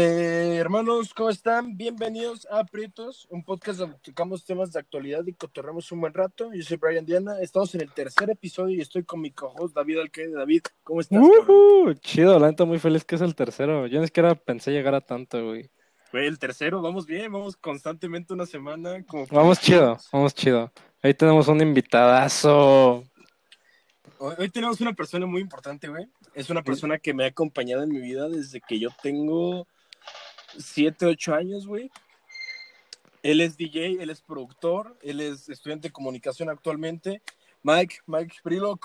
Eh, hermanos, ¿cómo están? Bienvenidos a Prietos, un podcast donde tocamos temas de actualidad y cotorremos un buen rato. Yo soy Brian Diana, estamos en el tercer episodio y estoy con mi co-host David Alcaide. David, ¿cómo estás? Uh chido, la neta muy feliz que es el tercero. Yo ni siquiera pensé llegar a tanto, güey. Güey, el tercero, vamos bien, vamos constantemente una semana. Como vamos chido, vamos chido. Ahí tenemos un invitadazo. Hoy, hoy tenemos una persona muy importante, güey. Es una persona que me ha acompañado en mi vida desde que yo tengo 7, 8 años, güey. Él es DJ, él es productor, él es estudiante de comunicación actualmente. Mike, Mike Brilo,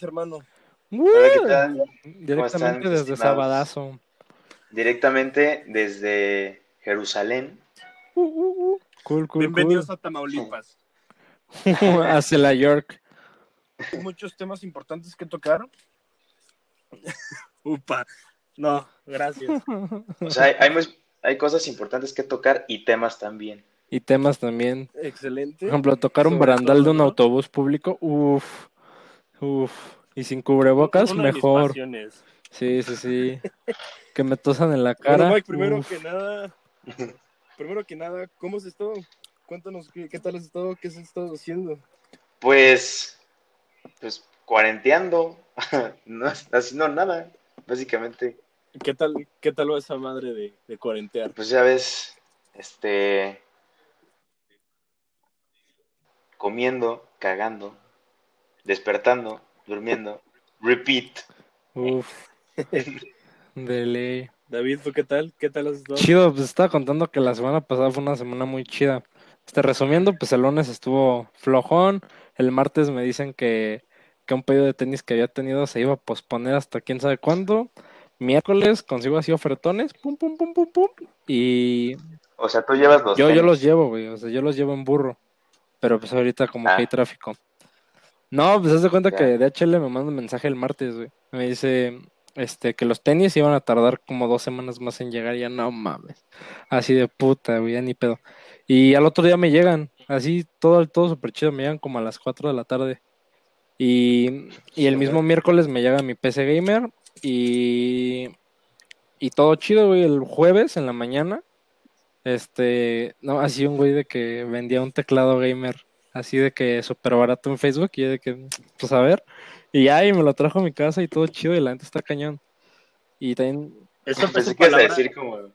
hermano? ¿qué tal? Directamente desde Sabadazo. Directamente desde Jerusalén. Uh, uh, uh. Cool, cool, Bienvenidos a Tamaulipas. Hacia la York. Hay muchos temas importantes que tocar. Upa. No, gracias. O sea, hay, hay, hay, cosas importantes que tocar y temas también. Y temas también. Excelente. Por ejemplo, tocar un barandal de un autobús público, uff, uff. Y sin cubrebocas, mejor. Sí, sí, sí. que me tosan en la cara. Bueno, Mike, primero uf. que nada, primero que nada, ¿cómo has estado? Cuéntanos qué, qué tal has estado, qué has estado haciendo. Pues, pues cuarenteando, no haciendo nada, básicamente. ¿Qué tal, qué tal va esa madre de, de cuarentear? Pues ya ves, este, comiendo, cagando, despertando, durmiendo, repeat. Uf, de ley. David, ¿tú qué tal? ¿Qué tal has estado? Chido, pues estaba contando que la semana pasada fue una semana muy chida. Este, resumiendo, pues el lunes estuvo flojón, el martes me dicen que que un pedido de tenis que había tenido se iba a posponer hasta quién sabe cuándo. Miércoles consigo así ofertones, pum, pum, pum, pum, pum. Y. O sea, tú llevas los. Yo, tenis? yo los llevo, güey. O sea, yo los llevo en burro. Pero pues ahorita como ah. que hay tráfico. No, pues haz de cuenta ya. que DHL me manda un mensaje el martes, güey. Me dice este que los tenis iban a tardar como dos semanas más en llegar. Ya no mames. Así de puta, güey, ya ni pedo. Y al otro día me llegan. Así, todo, todo súper chido. Me llegan como a las 4 de la tarde. Y, y, el mismo miércoles me llega mi PC Gamer y, y todo chido, güey. El jueves en la mañana, este, no, así un güey de que vendía un teclado gamer, así de que súper barato en Facebook y de que, pues a ver. Y ya, y me lo trajo a mi casa y todo chido y la gente está cañón. Y también... Eso pensé que palabra... decir como...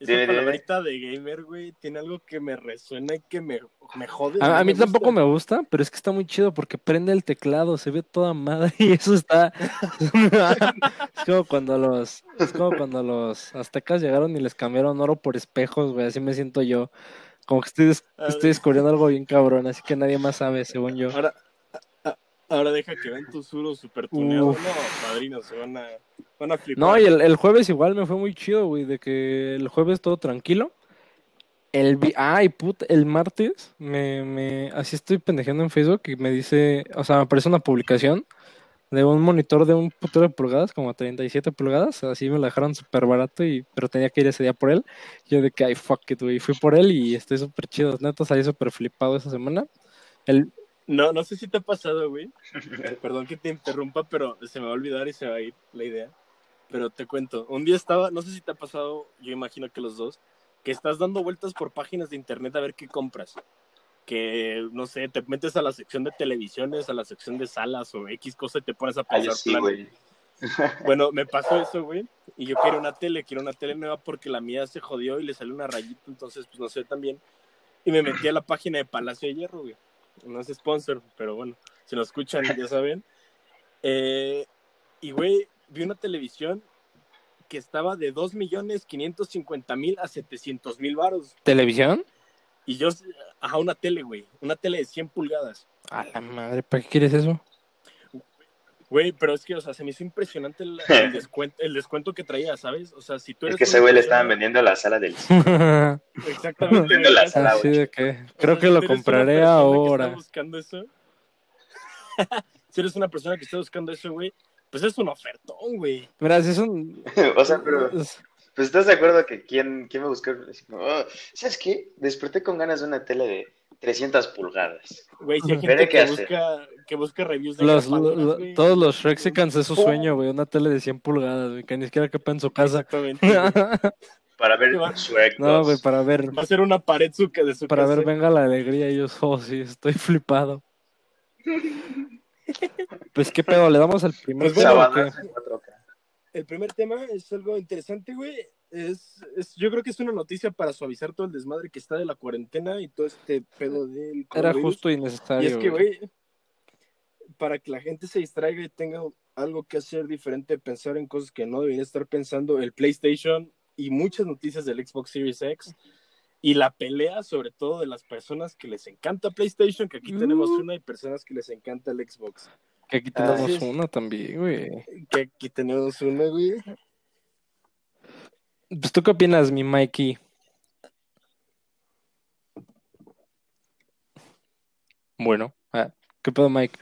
Esa de, palabrita de gamer, güey, tiene algo que me resuena y que me, me jode. A, a mí me tampoco me gusta, pero es que está muy chido porque prende el teclado, se ve toda madre y eso está. es como cuando los, es como cuando los aztecas llegaron y les cambiaron oro por espejos, güey, así me siento yo. Como que estoy, estoy descubriendo algo bien cabrón, así que nadie más sabe, según yo. Ahora, ahora deja que vean tus suros super tuneados. No, padrinos, se van a, van a flipar. No, y el, el, jueves igual me fue muy chido, güey, de que el jueves todo tranquilo. El ay, puta, el martes me, me, así estoy pendejeando en Facebook y me dice, o sea, me aparece una publicación de un monitor de un putero de pulgadas, como 37 pulgadas, así me la dejaron súper barato, y, pero tenía que ir ese día por él. Yo de que, ay, fuck it, güey, fui por él y estoy súper chido, neto, salí súper flipado esa semana. El, no, no sé si te ha pasado, güey. Perdón que te interrumpa, pero se me va a olvidar y se va a ir la idea. Pero te cuento, un día estaba, no sé si te ha pasado, yo imagino que los dos, que estás dando vueltas por páginas de internet a ver qué compras. Que, no sé, te metes a la sección de televisiones, a la sección de salas o X cosa y te pones a pensar. Ay, sí, güey. Bueno, me pasó eso, güey. Y yo quiero una tele, quiero una tele nueva porque la mía se jodió y le salió una rayita, entonces, pues no sé también. Y me metí a la página de Palacio de Hierro, güey no es sponsor, pero bueno, si lo escuchan ya saben. Eh, y güey, vi una televisión que estaba de 2 millones 550 mil a 700 mil varos. ¿Televisión? Y yo, ajá, una tele, güey, una tele de 100 pulgadas. A la madre, ¿para qué quieres eso? Güey, pero es que, o sea, se me hizo impresionante el, el, descuento, el descuento que traía, ¿sabes? O sea, si tú eres. Es que ese güey le estaban vendiendo la sala del. Exactamente. la sala, Así de que creo que lo compraré ahora. Que está buscando eso. si eres una persona que está buscando eso, güey, pues es un ofertón, güey. Mira, si es un. o sea, pero. Pues estás de acuerdo que quién, quién me buscó. Oh, ¿Sabes qué? Desperté con ganas de una tele de 300 pulgadas. Güey, si hay gente que busca, que busca reviews de Los, grapadoras, lo- todos los Shrexicans es su sueño, güey. Una tele de 100 pulgadas, güey, que ni siquiera quepa en su casa. Exactamente. Para ver. Shrek no, 2. güey, para ver, Va a ser una pared su, de su para casa. ver, venga la alegría. Y yo, oh, sí, estoy flipado. Pues qué pedo, le damos al primer Pues bueno, El primer tema es algo interesante, güey. Es, es, yo creo que es una noticia para suavizar todo el desmadre que está de la cuarentena y todo este pedo del Era justo y Y necesario. es que, güey. güey, para que la gente se distraiga y tenga algo que hacer diferente, pensar en cosas que no debería estar pensando, el PlayStation y muchas noticias del Xbox Series X y la pelea sobre todo de las personas que les encanta PlayStation, que aquí tenemos Uh. una, y personas que les encanta el Xbox. Que aquí tenemos Así es. una también, güey. Que aquí tenemos una, güey. Pues tú qué opinas, mi Mikey. Bueno, ah, ¿qué pedo, Mike?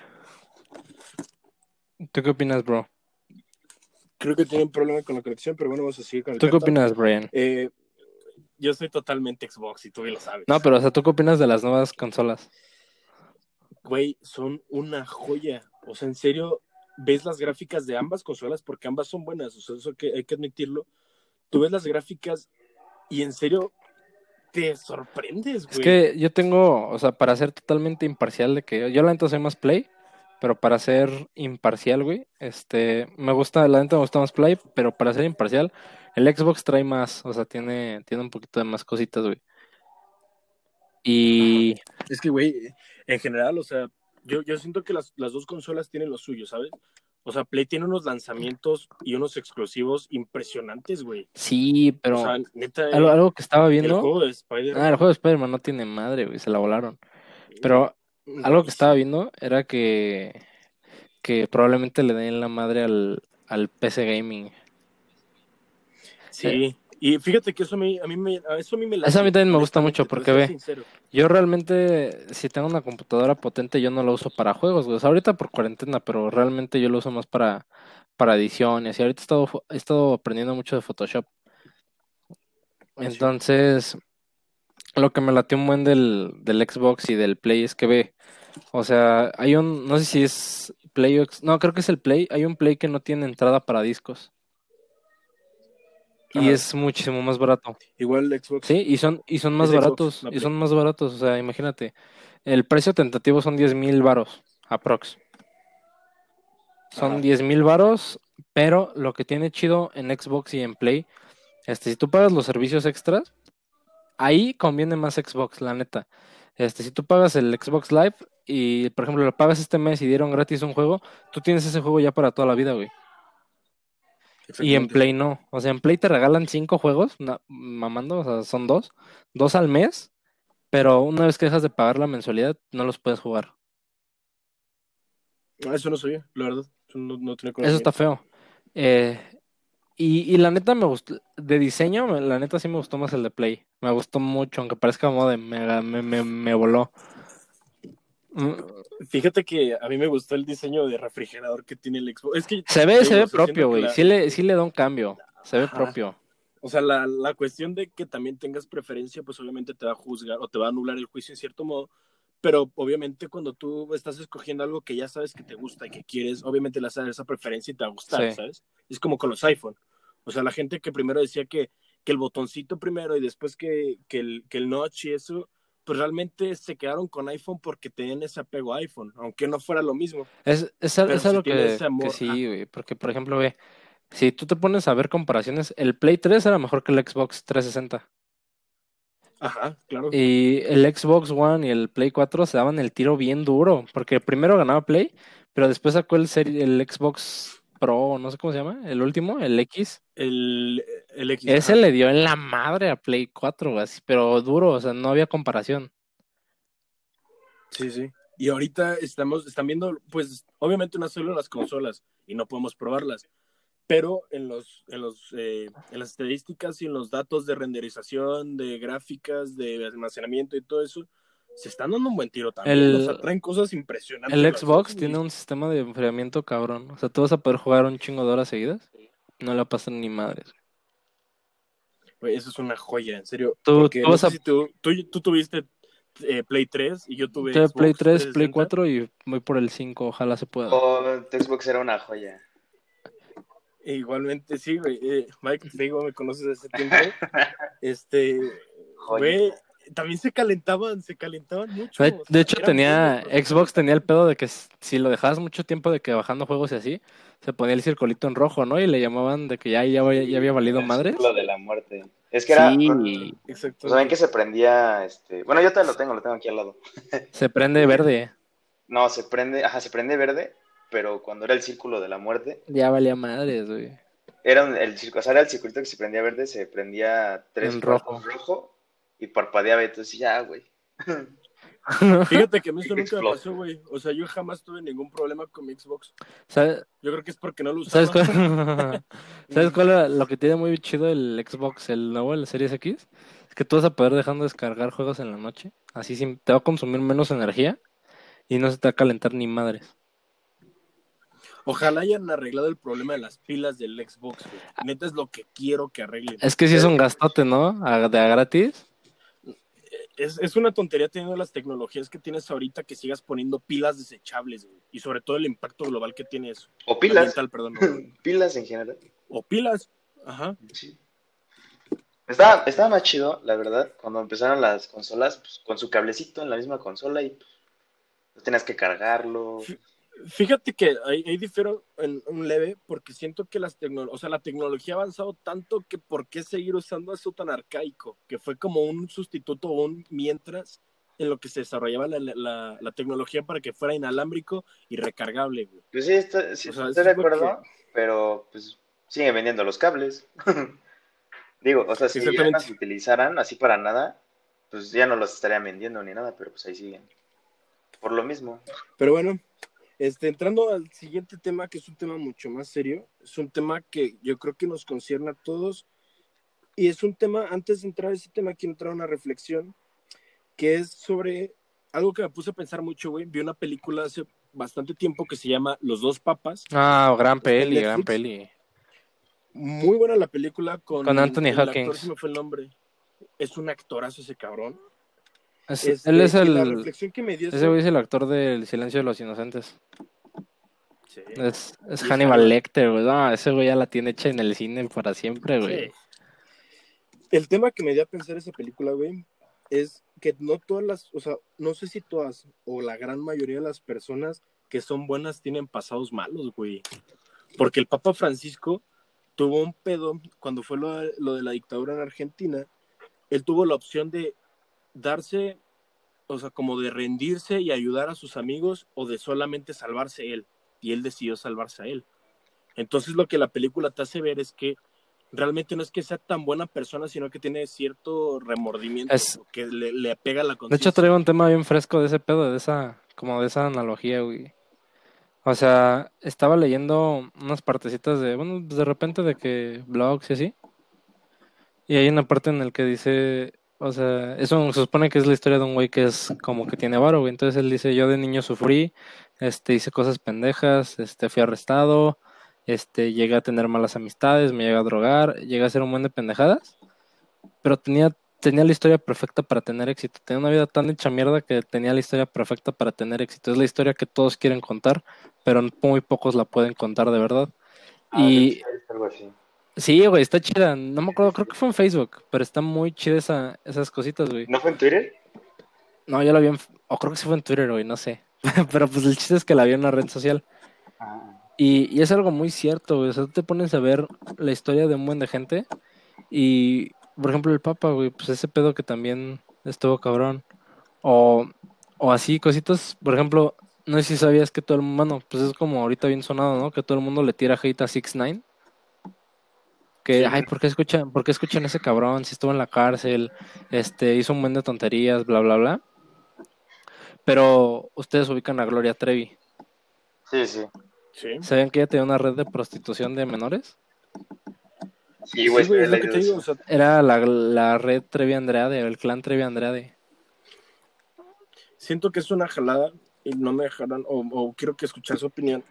¿Tú qué opinas, bro? Creo que tiene un problema con la conexión, pero bueno, vamos a seguir con el ¿Tú qué opinas, Brian? Eh, yo soy totalmente Xbox y tú bien lo sabes. No, pero o sea, ¿tú qué opinas de las nuevas consolas? Güey, son una joya. O sea, en serio, ves las gráficas de ambas consolas porque ambas son buenas. O sea, eso que hay que admitirlo. Tú ves las gráficas y en serio te sorprendes, güey. Es que yo tengo, o sea, para ser totalmente imparcial de que yo la neta soy más Play, pero para ser imparcial, güey, este, me gusta, la neta me gusta más Play, pero para ser imparcial, el Xbox trae más, o sea, tiene, tiene un poquito de más cositas, güey. Y Es que, güey, en general, o sea, yo, yo siento que las, las dos consolas tienen lo suyo, ¿sabes? O sea, Play tiene unos lanzamientos y unos exclusivos impresionantes, güey. sí, pero o sea, neta, algo, algo que estaba el viendo, juego de Spider-Man. ah, el juego de Spider-Man no tiene madre, güey, se la volaron. Pero algo que estaba viendo era que, que probablemente le den la madre al, al PC Gaming. Sí, y fíjate que eso a mí, a mí me, a eso a mí me Eso a mí también me gusta mucho, porque ve. sincero. Yo realmente, si tengo una computadora potente, yo no la uso para juegos, güey. O sea, ahorita por cuarentena, pero realmente yo lo uso más para, para ediciones. Y ahorita he estado, he estado aprendiendo mucho de Photoshop. Ah. Entonces, lo que me latió un buen del, del Xbox y del Play es que ve, o sea, hay un, no sé si es Play no, creo que es el Play, hay un Play que no tiene entrada para discos. Y es muchísimo más barato. Igual el Xbox. Sí, y son, y son más Xbox, baratos, y son más baratos, o sea, imagínate, el precio tentativo son 10 mil varos, aprox. Son Ajá. 10 mil varos, pero lo que tiene chido en Xbox y en Play, este, si tú pagas los servicios extras, ahí conviene más Xbox, la neta. Este, si tú pagas el Xbox Live y, por ejemplo, lo pagas este mes y dieron gratis un juego, tú tienes ese juego ya para toda la vida, güey. Y en. Play no. O sea, en Play te regalan cinco juegos, mamando, o sea, son dos, dos al mes, pero una vez que dejas de pagar la mensualidad, no los puedes jugar. Ah, eso no sabía, la verdad. Eso no, no tenía Eso está feo. Eh, y, y la neta me gustó, de diseño, me- la neta sí me gustó más el de Play. Me gustó mucho, aunque parezca como de mega, me, me, me voló. Mm, Fíjate que a mí me gustó el diseño de refrigerador que tiene el Xbox. Es que Se ve, se ve propio, güey. la- Sí le, sí le da un cambio. Se ve Ajá. propio. O sea, la, la cuestión de que también tengas preferencia, pues obviamente te va a juzgar o te va a anular el juicio en cierto modo, pero obviamente cuando tú estás escogiendo algo que ya sabes que te gusta y que quieres, obviamente le vas a dar esa preferencia y te va a gustar, Sí. ¿sabes? Es como con los iPhone. O sea, la gente que primero decía que, que el botoncito primero y después que, que, el, que el notch y eso, pues realmente se quedaron con iPhone porque tenían ese apego a iPhone, aunque no fuera lo mismo. Es, es, es algo que, sí, güey. Porque, por ejemplo, ve, si tú te pones a ver comparaciones, el Play 3 era mejor que el Xbox 360. Ajá, claro. Y el Xbox One y el Play 4 se daban el tiro bien duro. Porque primero ganaba Play, pero después sacó el, el Xbox Pro, no sé cómo se llama, el último, el X. El, el X. Ese ajá. le dio en la madre a Play 4, güey, así, pero duro, o sea, no había comparación. Sí, sí. Y ahorita estamos, están viendo, pues, obviamente no solo las consolas y no podemos probarlas, pero en los, en los, eh, en las estadísticas y en los datos de renderización, de gráficas, de almacenamiento y todo eso, se están dando un buen tiro también. El- o sea, traen cosas impresionantes. El Xbox tiene un sistema de enfriamiento cabrón. O sea, tú vas a poder jugar un chingo de horas seguidas. No le pasan ni madres. Güey, eso es una joya, en serio. Tú- tú no vas sé a- si tú, tú, tú tuviste eh, Play 3 y yo tuve. Xbox Play 3, Play 4 y voy por el 5, ojalá se pueda. Oh, Xbox era una joya. E igualmente, sí, güey. Eh, Mike, te digo, me conoces desde ese tiempo. este, güey, también se calentaban, se calentaban mucho. De, hecho, tenía, Xbox tenía el pedo de que si lo dejabas mucho tiempo de que bajando juegos y así, se ponía el circulito en rojo, ¿no? Y le llamaban de que ya, ya, había valido madre. Lo de la muerte. Es que era. Sí, exacto. ¿Saben que se prendía? este Bueno, yo todavía lo tengo, lo tengo aquí al lado. Se prende verde. No, se prende, ajá, se prende verde, pero cuando era el círculo de la muerte. Ya valía madres, güey. Era el, o sea, era el circulito que se prendía verde, se prendía tres en rojo. rojo y parpadeaba, entonces ya, güey. Fíjate que a mí eso nunca me pasó, güey. O sea, yo jamás tuve ningún problema con mi Xbox. Yo creo que es porque no lo usaba. ¿Sabes cuál, ¿Sabes cuál es lo que tiene muy chido el Xbox, el nuevo, el Series X? Es que tú vas a poder dejando descargar juegos en la noche. Así te va a consumir menos energía y no se te va a calentar ni madres. Ojalá hayan arreglado el problema de las pilas del Xbox, güey. Neta es lo que quiero que arreglen. Es que si es un gastote, ¿no? de a gratis es, una tontería teniendo las tecnologías que tienes ahorita que sigas poniendo pilas desechables, güey. Y sobre todo el impacto global que tiene eso. O pilas. pilas en general. O pilas. Ajá. Sí. Estaba, estaba más chido, la verdad, cuando empezaron las consolas, pues, con su cablecito en la misma consola y pues, tenías que cargarlo. Fíjate que ahí, difiero en un leve porque siento que las o sea, la tecnología ha avanzado tanto que por qué seguir usando eso tan arcaico, que fue como un sustituto o un mientras en lo que se desarrollaba la, la, tecnología para que fuera inalámbrico y recargable. Güey. Pues sí, sí estoy de acuerdo, pero pues siguen vendiendo los cables. Digo, o sea, si ya no se utilizaran así para nada, pues ya no los estarían vendiendo ni nada, pero pues ahí siguen. Por lo mismo. Pero bueno, este, entrando al siguiente tema, que es un tema mucho más serio, es un tema que yo creo que nos concierne a todos. Y es un tema, antes de entrar a ese tema, quiero entrar a una reflexión, que es sobre algo que me puse a pensar mucho, güey. Vi una película hace bastante tiempo que se llama Los dos papas. Ah, gran peli, gran peli. Muy buena la película con, con Anthony Hopkins. me fue el nombre. Es un actorazo ese cabrón. Este, él es el. ese güey es el actor del Silencio de los Inocentes. Sí. Es, es Hannibal Lecter, güey. No, ese güey ya la tiene hecha en el cine para siempre, güey. El tema que me dio a pensar esa película, güey, es que no todas las, o sea, no sé si todas o la gran mayoría de las personas que son buenas tienen pasados malos, güey. Porque el Papa Francisco tuvo un pedo cuando fue lo, lo de la dictadura en Argentina. Él tuvo la opción de darse, o sea, como de rendirse y ayudar a sus amigos o de solamente salvarse él. Y él decidió salvarse a él. Entonces lo que la película te hace ver es que realmente no es que sea tan buena persona, sino que tiene cierto remordimiento que le, le, pega la conciencia. De hecho, traigo un tema bien fresco de ese pedo, de esa, como de esa analogía, güey. O sea, estaba leyendo unas partecitas de, bueno, de repente de que blogs y así. Y hay una parte en la que dice, o sea, eso se supone que es la historia de un güey que es como que tiene varo, güey. Entonces él dice, yo de niño sufrí, este, hice cosas pendejas, este, fui arrestado, este, llegué a tener malas amistades, me llegué a drogar, llegué a hacer un buen de pendejadas, pero tenía, tenía la historia perfecta para tener éxito. Tenía una vida tan hecha mierda que tenía la historia perfecta para tener éxito. Es la historia que todos quieren contar, pero muy pocos la pueden contar de verdad. Ah, y... Sí, güey, está chida. No me acuerdo, creo que fue en Facebook, pero está muy chida esa, esas cositas, güey. ¿No fue en Twitter? No, yo la vi en. O creo que sí fue en Twitter, güey, no sé. pero pues el chiste es que la vi en una red social. Ah. Y, y, es algo muy cierto, güey. O sea, tú te pones a ver la historia de un buen de gente. Y, por ejemplo, el Papa, güey, pues ese pedo que también estuvo cabrón. O, o así, cositas. Por ejemplo, no sé si sabías que todo el mundo. Bueno, pues es como ahorita bien sonado, ¿no? Que todo el mundo le tira hate a 6 9 que, ay, ¿por qué escuchan, por qué escuchan ese cabrón? Si estuvo en la cárcel, este, hizo un buen de tonterías, bla, bla, bla. Pero ustedes ubican a Gloria Trevi. Sí, sí. ¿Saben que ella tenía una red de prostitución de menores? Sí, güey, es lo que te digo. Era la, la, red Trevi Andrade, el clan Trevi Andrade. Siento que es una jalada y no me dejarán, o, o quiero que escuchar su opinión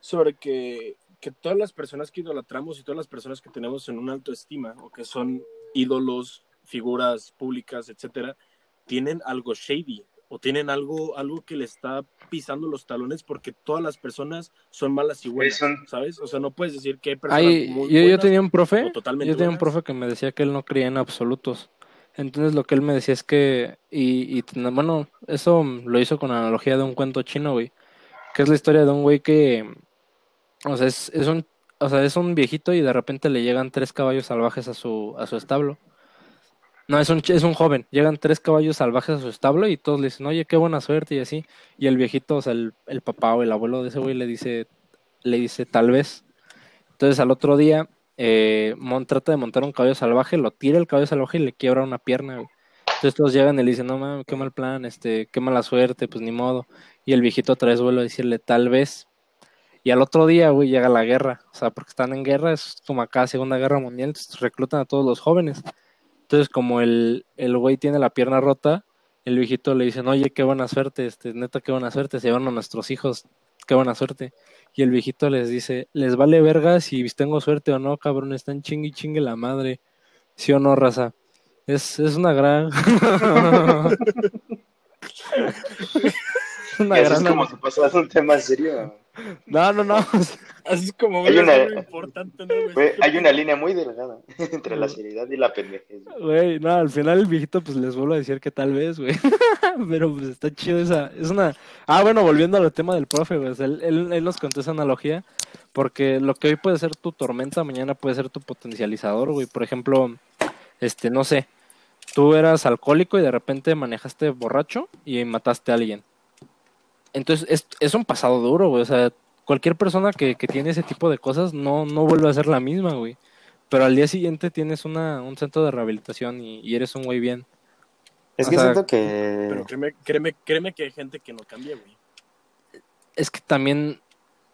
sobre que que todas las personas que idolatramos y todas las personas que tenemos en una alta estima o que son ídolos, figuras públicas, etcétera, tienen algo shady o tienen algo, algo que le está pisando los talones porque todas las personas son malas y buenas, ¿sabes? O sea, no puedes decir que hay personas muy yo, yo tenía un profe, yo tenía un profe que me decía que él no creía en absolutos. Entonces lo que él me decía es que, y, y bueno, eso lo hizo con analogía de un cuento chino, güey, que es la historia de un güey que, o sea, es, es un, o sea, es un viejito y de repente le llegan tres caballos salvajes a su, a su establo. No, es un, es un joven. Llegan tres caballos salvajes a su establo y todos le dicen, oye, qué buena suerte y así. Y el viejito, o sea, el, el papá o el abuelo de ese güey le dice, le dice, tal vez. Entonces al otro día, eh, Mon trata de montar un caballo salvaje, lo tira el caballo salvaje y le quiebra una pierna, güey. Entonces todos llegan y le dicen, no mames, qué mal plan, este, qué mala suerte, pues ni modo. Y el viejito otra vez vuelve a decirle, tal vez. Y al otro día, güey, llega la guerra. O sea, porque están en guerra, es como acá, Segunda Guerra Mundial, entonces reclutan a todos los jóvenes. Entonces, como el, el güey tiene la pierna rota, el viejito le dicen, oye, qué buena suerte, este, neta, qué buena suerte, se llevan a nuestros hijos, qué buena suerte. Y el viejito les dice, les vale verga si tengo suerte o no, cabrón, están chingue chingue la madre. ¿Sí o no, raza? Es, es una gran... una gran... es como si pasara un tema serio. No, no, no. Así es como hay una, importante, hay una línea muy delgada entre la seriedad y la pendejez. Güey, no, al final el viejito pues les vuelvo a decir que tal vez, güey. Pero pues está chido esa, es una... Ah, bueno, volviendo al tema del profe, güey. Él, él, nos contó esa analogía porque lo que hoy puede ser tu tormenta, mañana puede ser tu potencializador, güey. Por ejemplo, este, no sé, tú eras alcohólico y de repente manejaste borracho y mataste a alguien entonces, es, es un pasado duro, güey. O sea, cualquier persona que, que tiene ese tipo de cosas no, no vuelve a ser la misma, güey. Pero al día siguiente tienes una, un centro de rehabilitación y, eres un güey bien. Es que siento que... Pero créeme, créeme, créeme que hay gente que no cambia, güey. Es que también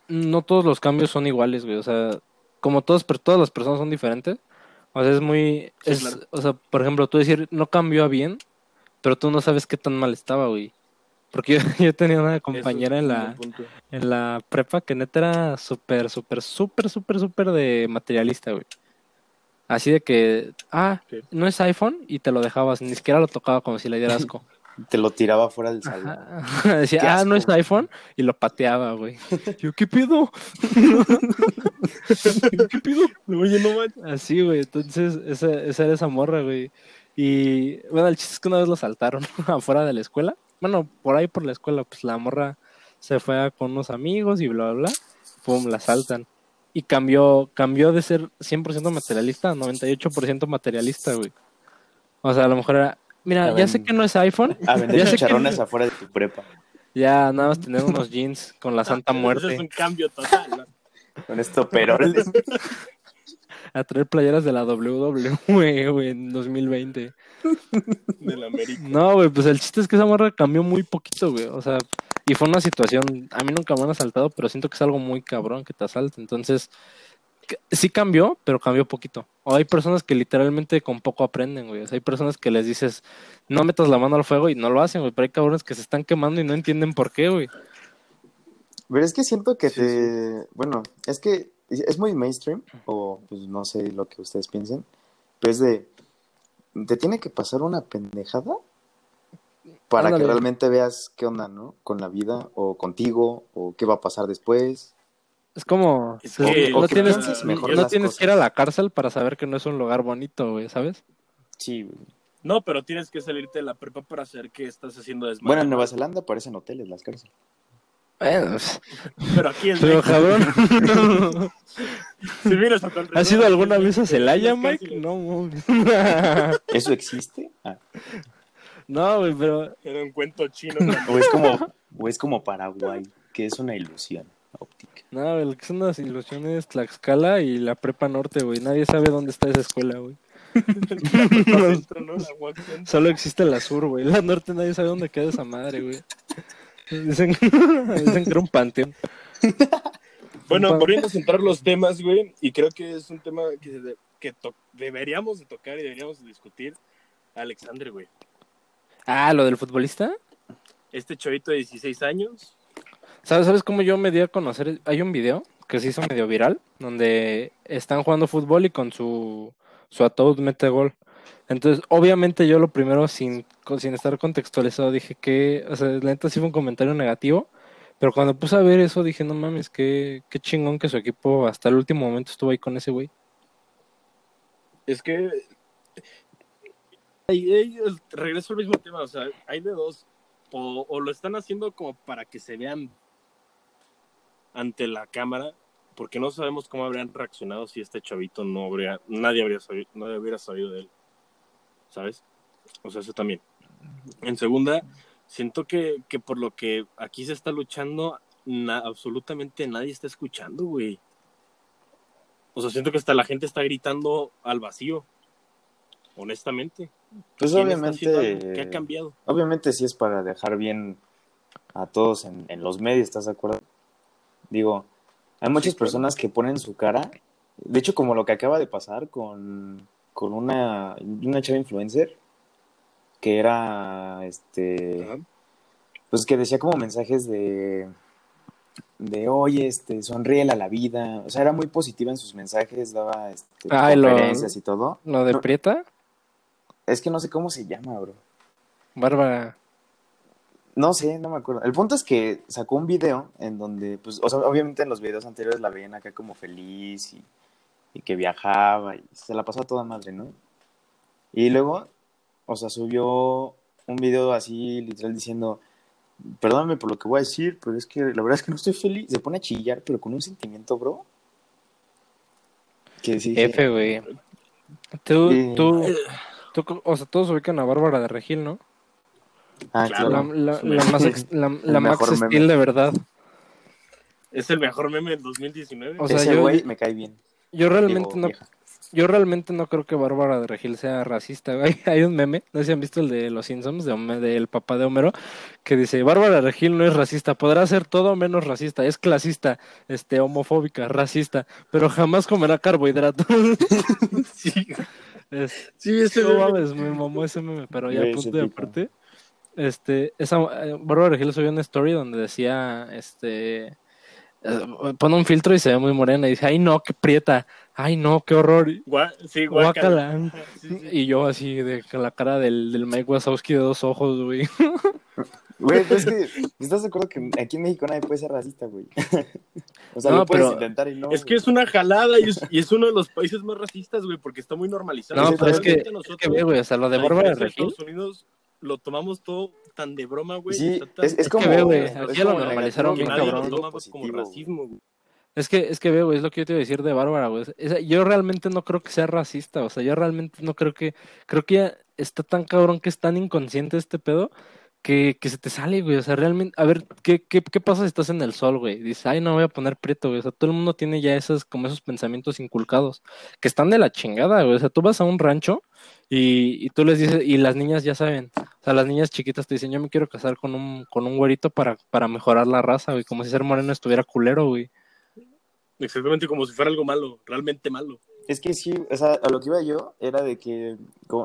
no todos los cambios son iguales, güey. O sea, como todos, pero todas las personas son diferentes. O sea, es muy... es, O sea, por ejemplo, tú decir, no cambió a bien, pero tú no sabes qué tan mal estaba, güey. Porque yo, tenía una compañera en la, en la prepa que neta era súper, súper, súper, súper, súper de materialista, güey. Así de que, ah, no es iPhone y te lo dejabas, ni siquiera lo tocaba como si le diera asco. te lo tiraba fuera del salón. Decía, ah, no es iPhone y lo pateaba, güey. Yo, ¿qué pido? ¿Qué pido? Oye, no Así, güey. Entonces, esa, esa era esa morra, güey. Y bueno, el chiste es que una vez lo saltaron afuera de la escuela bueno, por ahí por la escuela, pues la morra se fue con unos amigos y bla, bla, bla, pum, la saltan. Y cambió, cambió de ser 100% materialista a 98% materialista, güey. O sea, a lo mejor era, mira, ya sé que no es iPhone. A vender chicharrones afuera de tu prepa. Ya, nada más tener unos jeans con la Santa Muerte. Eso es un cambio total, ¿no? Con esto peroles. a traer playeras de la WWE, güey, en 2020. Del América. No, güey, pues el chiste es que esa morra cambió muy poquito, güey. O sea, y fue una situación, a mí nunca me han asaltado, pero siento que es algo muy cabrón que te asalte. Entonces, sí cambió, pero cambió poquito. O hay personas que literalmente con poco aprenden, güey. O sea, hay personas que les dices, no metas la mano al fuego y no lo hacen, güey. Pero hay cabrones que se están quemando y no entienden por qué, güey. Pero es que siento que te. Bueno, es que es muy mainstream, o pues no sé lo que ustedes piensen, pero es de, te tiene que pasar una pendejada para que realmente veas qué onda, ¿no? Con la vida, o contigo, o qué va a pasar después. Es como, no, tienes, no tienes que ir a la cárcel para saber que no es un lugar bonito, güey, ¿sabes? Sí, No, pero tienes que salirte de la prepa para saber que estás haciendo desmadre. Bueno, en Nueva Zelanda parecen hoteles las cárceles. Bueno, pero aquí es Pero cabrón. ¿Has ido alguna vez a Celaya, Mike? No, ¿Eso existe? Ah. No, güey, pero. Era un cuento chino. o, es como, o es como Paraguay, que es una ilusión óptica. No, el que son unas ilusiones Tlaxcala y la Prepa Norte, güey. Nadie sabe dónde está esa escuela, güey. Solo existe la sur, güey. La norte nadie sabe dónde queda esa madre, güey. Dicen, dicen que era un panteón. Bueno, volviendo a centrar los temas, güey, y creo que es un tema que, que deberíamos de tocar y deberíamos de discutir. Alexander, güey. Ah, ¿lo del futbolista? Este chavito de 16 años. ¿Sabes, ¿Sabes cómo yo me di a conocer? Hay un video que se hizo medio viral, donde están jugando fútbol y con su, su ataúd mete gol. Entonces, obviamente yo lo primero, sin, sin estar contextualizado, dije que, o sea, la neta sí fue un comentario negativo, pero cuando puse a ver eso dije, no mames, qué, qué chingón que su equipo hasta el último momento estuvo ahí con ese güey. Es que regreso al mismo tema, o sea, hay de dos, o, lo están haciendo como para que se vean ante la cámara, porque no sabemos cómo habrían reaccionado si este chavito no habría, nadie habría sabido, no hubiera sabido de él, ¿sabes? O sea, eso también. En segunda, siento que, que por lo que aquí se está luchando, absolutamente nadie está escuchando, güey. O sea, siento que hasta la gente está gritando al vacío honestamente. Pues obviamente. ¿Qué ha cambiado? Obviamente sí es para dejar bien a todos en, los medios, ¿estás de acuerdo? Digo, hay muchas personas que ponen su cara. De hecho, como lo que acaba de pasar con, con una, una chava influencer que era este. Pues que decía como mensajes de. De oye, este, sonríele a la vida. O sea, era muy positiva en sus mensajes, daba este, conferencias y todo. ¿Lo de Prieta? Es que no sé cómo se llama, bro. Bárbara. No sé, no me acuerdo. El punto es que sacó un video en donde, pues, o sea, obviamente en los videos anteriores la veían acá como feliz y, y que viajaba y se la pasó a toda madre, ¿no? Y luego, o sea, subió un video así, literal, diciendo, perdóname por lo que voy a decir, pero es que la verdad es que no estoy feliz. Se pone a chillar, pero con un sentimiento, bro. Que sí. F, güey. Tú, tú, o sea, todos ubican a Bárbara de Regil, ¿no? Ah, claro. La, la, más, la, Max Steel de verdad. Es el mejor meme del 2019. O sea, Ese yo, güey me cae bien. Yo realmente no... Yo realmente no creo que Bárbara de Regil sea racista. Hay, hay un meme, no sé si han visto el de Los Simpsons, del de, papá de Homero, que dice, Bárbara de Regil no es racista, podrá ser todo menos racista, es clasista, este, homofóbica, racista, pero jamás comerá carbohidratos. sí. Es, sí, ese no mames, me mamó ese meme, pero ya punto de aparte. Este, esa eh, Bárbara Regil subió una story donde decía, este, pone un filtro y se ve muy morena y dice, ay no, qué prieta, ay no, qué horror. sí, guácala. Y yo así de la cara del, del Mike Wazowski de dos ojos, güey. Güey, pues es que, ¿estás de acuerdo que aquí en México nadie puede ser racista, güey? o sea, no, lo puedes intentar y no. Es que es una jalada y es, uno de los países más racistas, güey, porque está muy normalizado. No, pero es que, nosotros, es que, güey, o sea, lo de Bárbara de Estados Unidos lo tomamos todo tan de broma, güey. Sí, es, es, como, güey, aquí lo normalizaron bien cabrón. Lo como racismo, güey. Es que, es que veo, güey, es lo que yo te iba a decir de Bárbara, güey. yo realmente no creo que sea racista, o sea, yo realmente no creo que, creo que está tan cabrón que es tan inconsciente este pedo que, que se te sale, güey. O sea, realmente, a ver, ¿qué, qué, qué pasa si estás en el sol, güey? Dices, ay, no voy a poner prieto, güey. O sea, todo el mundo tiene ya esos, como esos pensamientos inculcados, que están de la chingada, güey. O sea, tú vas a un rancho y, y tú les dices, y las niñas ya saben. O sea, las niñas chiquitas te dicen, yo me quiero casar con un, con un güerito para, para mejorar la raza, güey. Como si ser moreno estuviera culero, güey. Exactamente como si fuera algo malo, realmente malo. Es que sí, o sea, a lo que iba yo era de que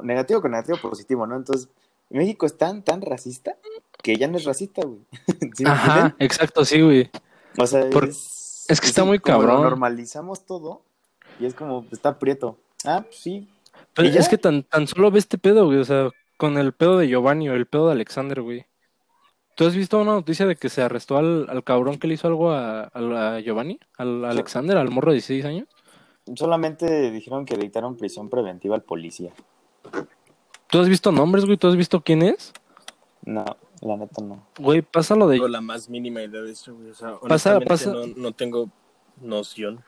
negativo con negativo positivo, ¿no? Entonces, México es tan, tan racista que ya no es racista, güey. Ajá, exacto, sí, güey. O sea, es, que está muy cabrón. Normalizamos todo y es como, está prieto. Ah, pues sí. Pero es que tan, tan solo ve este pedo, güey. O sea, con el pedo de Giovanni o el pedo de Alexander, güey. ¿Tú has visto una noticia de que se arrestó al, al cabrón que le hizo algo a, a, Giovanni? ¿Al Alexander, al morro de 16 años? Solamente dijeron que dictaron prisión preventiva al policía. ¿Tú has visto nombres, güey? ¿Tú has visto quién es? No, la neta no. Güey, pasa lo de. No la más mínima idea de eso, güey. O sea, pasa, pasa... No, no, tengo noción.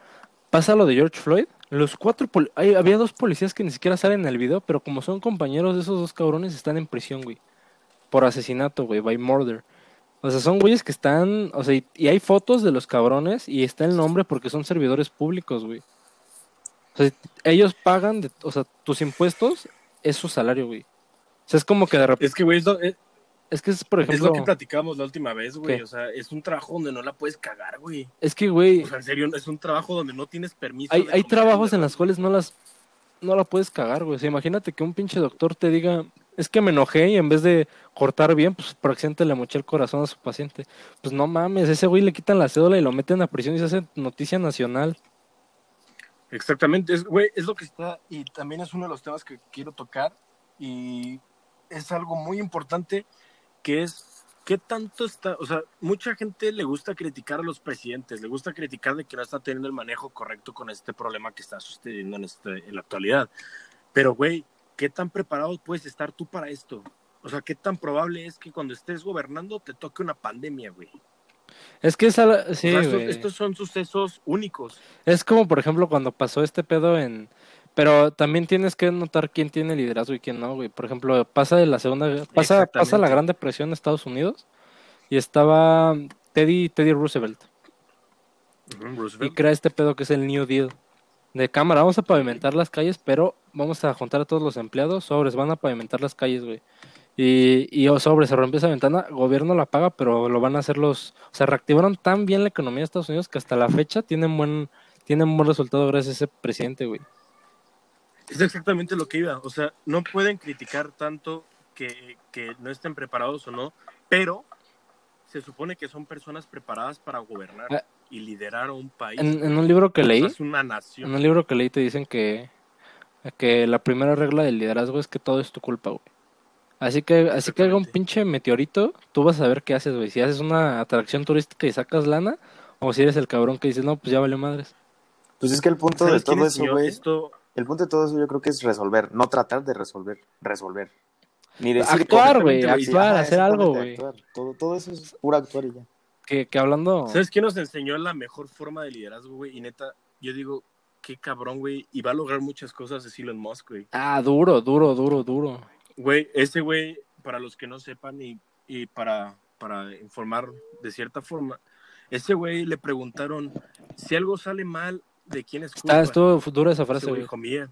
Pasa lo de George Floyd. Los cuatro. había dos policías que ni siquiera salen en el video, pero como son compañeros de esos dos cabrones, están en prisión, güey. Por asesinato, güey, by murder. O sea, son güeyes que están. O sea, y, hay fotos de los cabrones y está el nombre porque son servidores públicos, güey. O sea, ellos pagan, de, o sea, tus impuestos es su salario, güey. O sea, es como que de repente. Es que, güey, es, es, que es, por ejemplo. Es lo que platicamos la última vez, güey. O sea, es un trabajo donde no la puedes cagar, güey. Es que, güey. O sea, en serio, es un trabajo donde no tienes permiso. Hay, hay trabajos en los cuales no las. No la puedes cagar, güey. O sea, imagínate que un pinche doctor te diga. Es que me enojé y en vez de cortar bien, pues por accidente le moché el corazón a su paciente. Pues no mames, ese güey le quitan la cédula y lo meten a prisión y se hace noticia nacional. Exactamente, es, güey, es lo que está, y también es uno de los temas que quiero tocar, y es algo muy importante, que es qué tanto está, o sea, mucha gente le gusta criticar a los presidentes, le gusta criticar de que no está teniendo el manejo correcto con este problema que está sucediendo en, este, en la actualidad, pero, güey, ¿qué tan preparado puedes estar tú para esto? O sea, ¿qué tan probable es que cuando estés gobernando te toque una pandemia, güey? Es que sí, estos, son sucesos únicos. Es como, por ejemplo, cuando pasó este pedo en... Pero también tienes que notar quién tiene liderazgo y quién no, güey. Por ejemplo, pasa de la segunda... Pasa, pasa la Gran Depresión en Estados Unidos y estaba Teddy, Teddy Roosevelt. Y crea este pedo que es el New Deal. De cámara, vamos a pavimentar las calles, pero vamos a juntar a todos los empleados, sobres, van a pavimentar las calles, güey. Y, y oh, sobre, se rompe esa ventana, gobierno la paga, pero lo van a hacer los... O sea, reactivaron tan bien la economía de Estados Unidos que hasta la fecha tienen buen, tienen buen resultado gracias a ese presidente, güey. Es exactamente lo que iba. O sea, no pueden criticar tanto que, que no estén preparados o no, pero se supone que son personas preparadas para gobernar ah. y liderar a un país. En, un libro que leí, es una nación. en un libro que leí te dicen que, que la primera regla del liderazgo es que todo es tu culpa, güey. Así que, así que haga un pinche meteorito, tú vas a ver qué haces, güey. Si haces una atracción turística y sacas lana, o si eres el cabrón que dices, no, pues ya vale madres. Pues es que el punto de todo eso, güey. El punto de todo eso yo creo que es resolver, no tratar de resolver, resolver. Ni decir actuar, güey, actuar, hacer algo, güey. Todo, todo eso es pura actuar y ya. Que, que hablando. ¿Sabes quién nos enseñó la mejor forma de liderazgo, güey? Y neta, yo digo, qué cabrón, güey. Y va a lograr muchas cosas de Elon Musk, güey. Ah, duro, duro, duro, duro. Güey, ese güey, para los que no sepan y, y para, para informar de cierta forma, ese güey le preguntaron si algo sale mal, ¿de quién es culpa? Está, estuvo dura esa frase, güey. Dijo mía.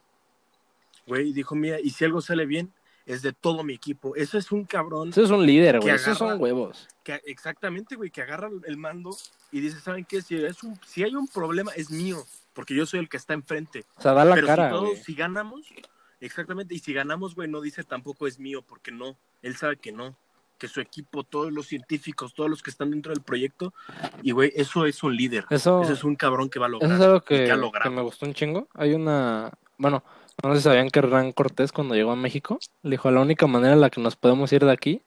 Güey, dijo mía, y si algo sale bien, es de todo mi equipo. Eso es un cabrón. Eso es un líder, güey. Esos son huevos. Que, exactamente, güey, que agarra el mando y dice, ¿saben qué? Si, es un, si hay un problema, es mío, porque yo soy el que está enfrente. O sea, da la cara, si, todos, si ganamos, Exactamente, y si ganamos, güey, no dice tampoco es mío, porque no, él sabe que no, que su equipo, todos los científicos, todos los que están dentro del proyecto, y güey, eso es un líder, eso, es un cabrón que va a lograr. Eso es algo que, me gustó un chingo. Hay una, bueno, no sé si sabían que Hernán Cortés cuando llegó a México, le dijo, la única manera en la que nos podemos ir de aquí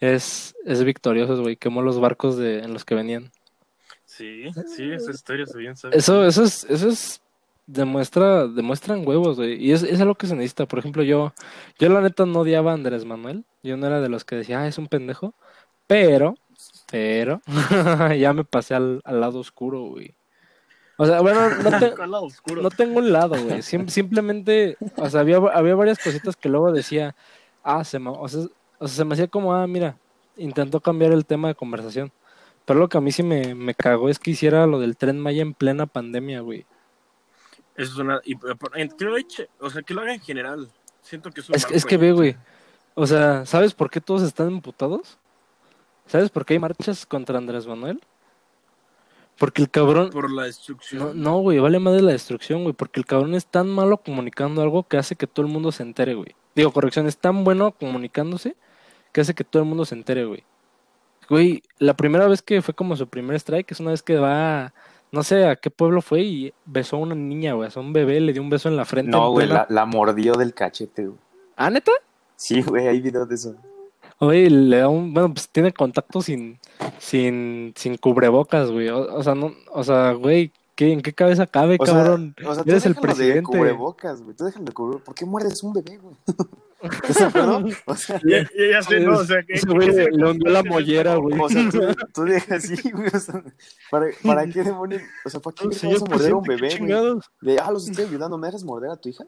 es, es victoriosos, güey, quemó los barcos de, en los que venían. Sí, sí, esa historia se bien sabe. Eso, eso es, eso es demuestra, demuestran huevos, güey. Y es, es algo que se necesita. Por ejemplo, yo, yo la neta no odiaba a Andrés Manuel. Yo no era de los que decía, ah, es un pendejo. Pero, pero, ya me pasé al, al lado oscuro, güey. O sea, bueno, no, no tengo un lado, güey. simplemente, o sea, había, había varias cositas que luego decía, ah, se me, o sea, o sea, se me hacía como, ah, mira, intentó cambiar el tema de conversación. Pero lo que a mí sí me, me cagó es que hiciera lo del tren Maya en plena pandemia, güey. Eso es una. Y, que lo o sea, que lo haga en general. Siento que es Es, es que ve, güey. O sea, ¿sabes por qué todos están emputados? ¿Sabes por qué hay marchas contra Andrés Manuel? Porque el cabrón. Por la destrucción. No, güey, vale más de la destrucción, güey. Porque el cabrón es tan malo comunicando algo que hace que todo el mundo se entere, güey. Digo, corrección, es tan bueno comunicándose que hace que todo el mundo se entere, güey. Güey, la primera vez que fue como su primer strike es una vez que va no sé a qué pueblo fue y besó a una niña, güey, a un bebé, le dio un beso en la frente. No, güey, la, mordió del cachete, güey. ¿Ah, neta? Sí, güey, hay videos de eso. Oye, le da un, bueno, pues tiene contacto sin, sin, sin cubrebocas, güey. O, sea, no, o sea, güey, ¿qué, ¿en qué cabeza cabe, cabrón? o sea, tú Eres el presidente. De cubrebocas, güey. Tú déjalo de cubrebocas. ¿Por qué muerdes un bebé, güey? O sea, ya, ya, sé, ¿no? O sea, que. güey le hundió la mollera, güey. O sea, tú, dejas así, güey. O sea, ¿para, ¿para qué demonios? O sea, ¿para qué le vas a morder a un bebé, güey? De, ah, los estoy ayudando, ¿me dejas morder a tu hija?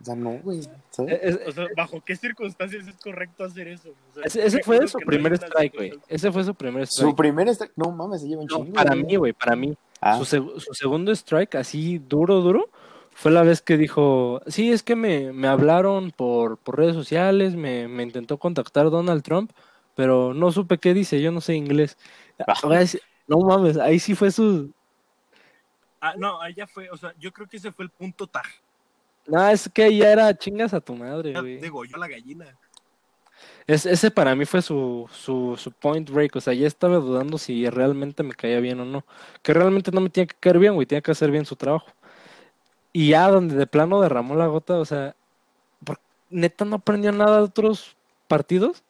O sea, no, güey. ¿sabes? O sea, ¿bajo qué circunstancias es correcto hacer eso? O sea, ese, ese fue su primer strike, güey. Ese fue su primer strike. Su primer strike. No mames, se lleva un chingo. Para mí, güey, para mí. Ah. Su, su segundo strike, así duro, duro fue la vez que dijo, sí, es que me, me hablaron por, por redes sociales, me, me, intentó contactar Donald Trump, pero no supe qué dice, yo no sé inglés. Ah. No mames, ahí sí fue su... Ah, no, ahí ya fue, o sea, yo creo que ese fue el punto taj. No, es que ya era chingas a tu madre, güey. yo la gallina. Es, ese para mí fue su, su, su point break, o sea, ya estaba dudando si realmente me caía bien o no. Que realmente no me tenía que caer bien, güey, tenía que hacer bien su trabajo. Y ya donde de plano derramó la gota, o sea, neta no aprendió nada de otros partidos.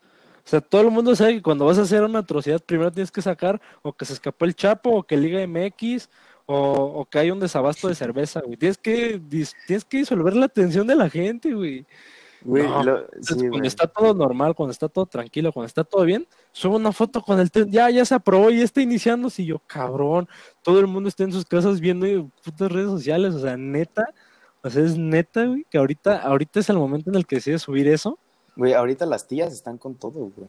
O sea, todo el mundo sabe que cuando vas a hacer una atrocidad, primero tienes que sacar o que se escapó el Chapo, o que Liga MX, o, que hay un desabasto de cerveza, güey. Tienes que, tienes que disolver la atención de la gente, güey. Cuando está todo normal, cuando está todo tranquilo, cuando está todo bien, subo una foto con el ya, ya se aprobó y está iniciando, si yo, cabrón, todo el mundo está en sus casas viendo putas redes sociales, o sea, neta, o sea, es neta, güey, que ahorita, ahorita es el momento en el que decides subir eso. Güey, ahorita las tías están con todo, güey.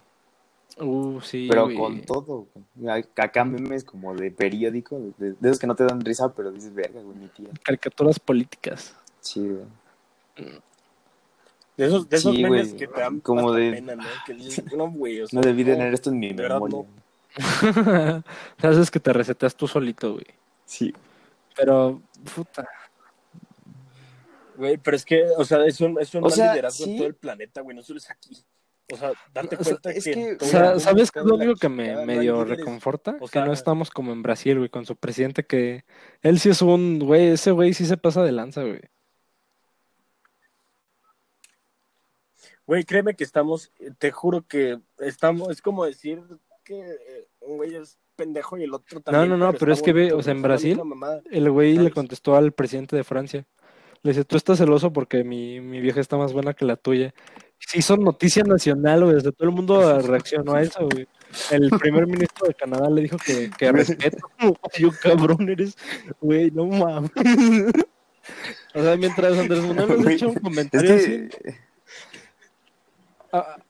Uh, sí. Pero con todo, güey. Acá memes como de periódico, de, esos que no te dan risa, pero dices, verga, güey, mi tía. Caricaturas políticas. Sí, güey. De esos, de esos memes que te dan como de... pena, ¿no? Que dices, no, güey, o sea, No debí tener esto en mi memoria. Sabes que te recetas tú solito, güey. Sí. Pero, puta. Güey, pero es que, o sea, es un, es un liderazgo en todo el planeta, güey, no solo es aquí. O sea, date cuenta es que... ¿Sabes qué es lo único que me medio reconforta? que no estamos como en Brasil, güey, con su presidente que... Él sí es un, güey, ese güey sí se pasa de lanza, güey. Güey, créeme que estamos, te juro que estamos, es como decir que eh, un güey es pendejo y el otro también. No, no, no, pero, es que ve, o sea, en Brasil, el güey le contestó al presidente de Francia. Le dice, tú estás celoso porque mi, mi vieja está más buena que la tuya. Sí, son noticia nacional, güey. Desde todo el mundo reaccionó a eso, güey. El primer ministro de Canadá le dijo que, que respeto. Yo, cabrón, eres, güey, no mames. O sea, mientras Andrés Manuel nos echa un comentario así.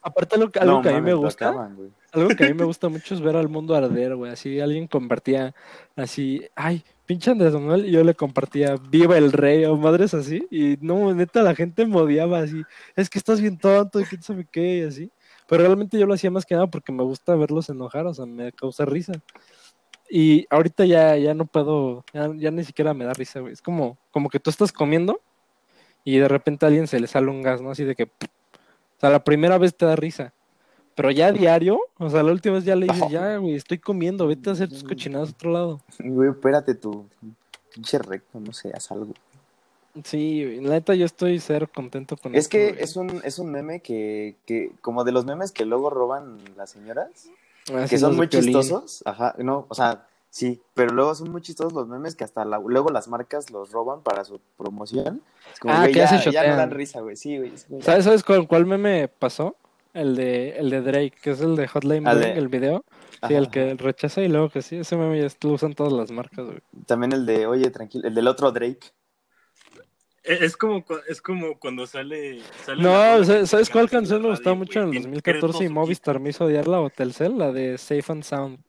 Aparte, algo, algo que a mí me gusta. algo que a mí me gusta mucho es ver al mundo arder, güey. Así alguien compartía así, ay, pinche Andrés Manuel, y yo le compartía viva el rey o madres así, y no, neta, la gente me odiaba así, es que estás bien tonto y quién sabe qué, y así. Pero realmente yo lo hacía más que nada porque me gusta verlos enojar, o sea, me causa risa. Y ahorita ya, ya no puedo, ya, ni siquiera me da risa, güey. Es como, como que tú estás comiendo y de repente a alguien se le sale un gas, ¿no? Así de que, o sea, la primera vez te da risa. Pero ya a diario, o sea, la última vez ya le dije, ya, güey, estoy comiendo, vete a hacer tus cochinadas a otro lado. Güey, espérate tu pinche recto, no sé, haz algo. Sí, la neta yo estoy cero contento con Es que es un, es un meme que, que, como de los memes que luego roban las señoras, ah, que son muy chistosos, ajá, no, o sea, sí, pero luego son muy chistosos los memes que hasta luego las marcas los roban para su promoción. Es como, ah, que ya, ya no dan risa, güey, sí, güey. ¿Sabes, ¿Sabes cuál, cuál meme pasó? El de, el de Drake, que es el de Hotline ah, el video. Sí, el que rechaza y luego que sí, ese meme ya lo usan todas las marcas, güey. También el de, oye, tranquilo, el del otro Drake. E, es como, es como cuando sale. no, ¿sabes cuál canción me gustaba mucho en el 2014 y Movistar me hizo odiarla o Telcel? La de Safe and Sound.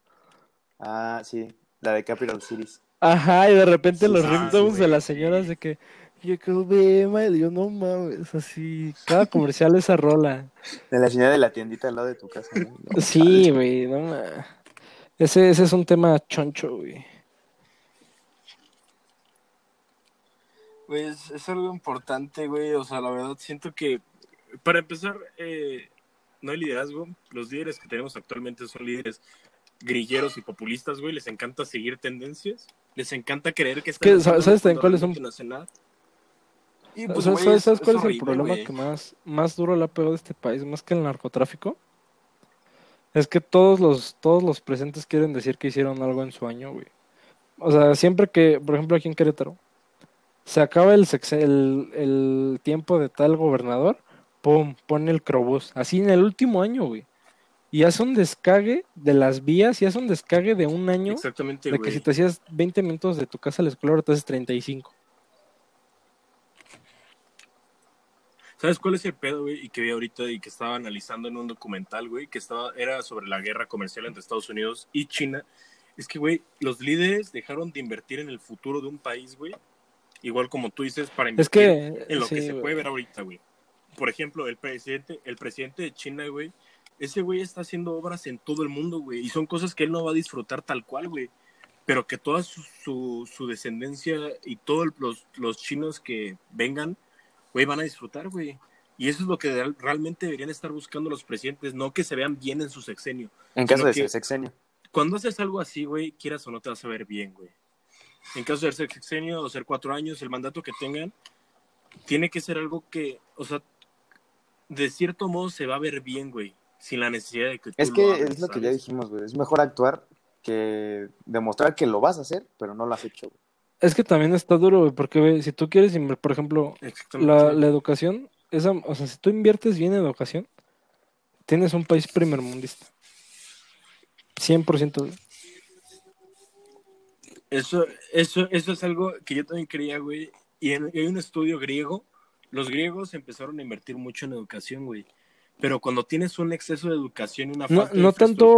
Ah, sí, la de Capital Cities. Ajá, y de repente los ringtones de las señoras de que yo creo que yo no mames, así, cada comercial esa rola. De la señora de la tiendita al lado de tu casa. sí, güey, no mames. Ese, ese es un tema choncho, güey. Pues es algo importante, güey. O sea, la verdad siento que, para empezar, eh, no hay liderazgo. Los líderes que tenemos actualmente son líderes grilleros y populistas, güey. Les encanta seguir tendencias. Les encanta creer que están... ¿Sabes también cuáles son? Pues, ¿sabes, cuál es, el problema que más, más duro le ha pegado a este país, más que el narcotráfico? Es que todos los, todos los presentes quieren decir que hicieron algo en su año, güey. O sea, siempre que, por ejemplo, aquí en Querétaro, se acaba el, el, el tiempo de tal gobernador, pum, pone el crobús. Así en el último año, güey. Y hace un descague de las vías y hace un descague de un año. Exactamente, De que si te hacías 20 minutos de tu casa a la escuela, ahora te haces 35. ¿Sabes cuál es el pedo, güey? Y que vi ahorita y que estaba analizando en un documental, güey, que estaba, era sobre la guerra comercial entre Estados Unidos y China. Es que, güey, los líderes dejaron de invertir en el futuro de un país, güey. Igual como tú dices, para invertir en lo que se puede ver ahorita, güey. Por ejemplo, el presidente, el presidente de China, güey, ese güey está haciendo obras en todo el mundo, güey. Y son cosas que él no va a disfrutar tal cual, güey. Pero que toda su, su, descendencia y todos los, los chinos que vengan güey, van a disfrutar, güey. Y eso es lo que realmente deberían estar buscando los presidentes, no que se vean bien en su sexenio. En caso de sexenio. Cuando haces algo así, güey, quieras o no te vas a ver bien, güey. en caso de ser sexenio o ser cuatro años, el mandato que tengan, tiene que ser algo que, o sea, de cierto modo se va a ver bien, güey, sin la necesidad de que... es que es lo que ya dijimos, güey, es mejor actuar que demostrar que lo vas a hacer, pero no lo has hecho, güey. Es que también está duro, güey, porque si tú quieres, por ejemplo, la, la, educación, esa, o sea, si tú inviertes bien en educación, tienes un país primermundista. 100%. Eso, eso, eso es algo que yo también creía, güey. Y hay un estudio griego. Los griegos empezaron a invertir mucho en educación, güey. Pero cuando tienes un exceso de educación y una falta no, no tanto,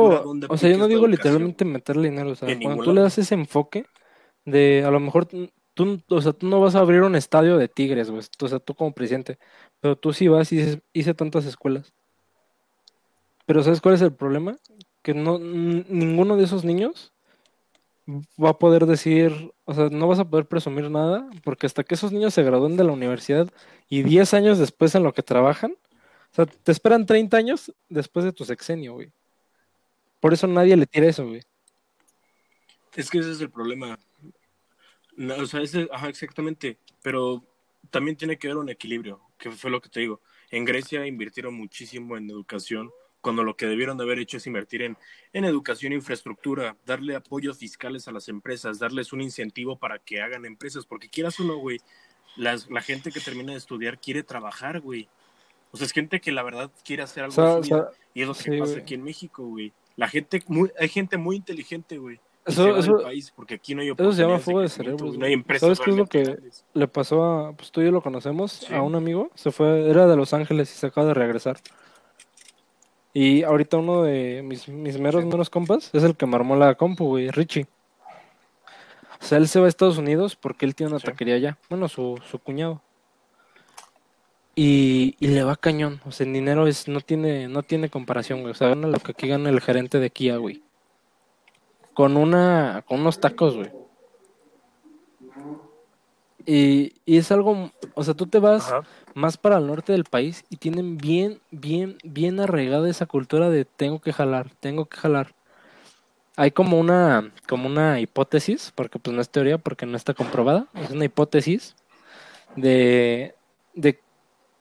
o sea, yo no digo literalmente meterle dinero, o sea, cuando tú le das ese enfoque de a lo mejor tú, o sea, tú no vas a abrir un estadio de tigres, güey, o sea, tú como presidente, pero tú sí vas y dices, hice tantas escuelas. Pero ¿sabes cuál es el problema? Que no ninguno de esos niños va a poder decir, o sea, no vas a poder presumir nada, porque hasta que esos niños se gradúen de la universidad y 10 años después en lo que trabajan, te esperan 30 años después de tu sexenio, güey. Por eso nadie le tira eso, güey. Es que ese es el problema. o sea, ese, ajá, exactamente. Pero también tiene que haber un equilibrio, que fue lo que te digo. En Grecia invirtieron muchísimo en educación, cuando lo que debieron de haber hecho es invertir en, en educación infraestructura, darle apoyos fiscales a las empresas, darles un incentivo para que hagan empresas, porque quieras o no, güey, la gente que termina de estudiar quiere trabajar, güey. O sea, es gente que la verdad quiere hacer algo y es lo que pasa aquí en México, güey. La gente, muy, hay gente muy inteligente, güey. Eso, eso, país porque aquí no hay eso se llama fuego de, cerebro. No hay empresas ¿Sabes qué es lo que le pasó a, pues tú y yo lo conocemos, a un amigo? Se fue, era de Los Ángeles y se acaba de regresar. Y ahorita uno de mis, mis meros, menos compas es el que me armó la compu, güey, Richie. O sea, él se va a Estados Unidos porque él tiene una taquería allá. Bueno, su, su cuñado. Y, y, le va cañón. O sea, el dinero es, no tiene, no tiene comparación, güey. O sea, gana lo que aquí gana el gerente de Kia, güey. Con una, con unos tacos, güey. Y, y es algo, o sea, tú te vas, más para el norte del país y tienen bien, bien, bien arraigada esa cultura de tengo que jalar, tengo que jalar. Hay como una, como una hipótesis, porque pues no es teoría, porque no está comprobada, es una hipótesis de, de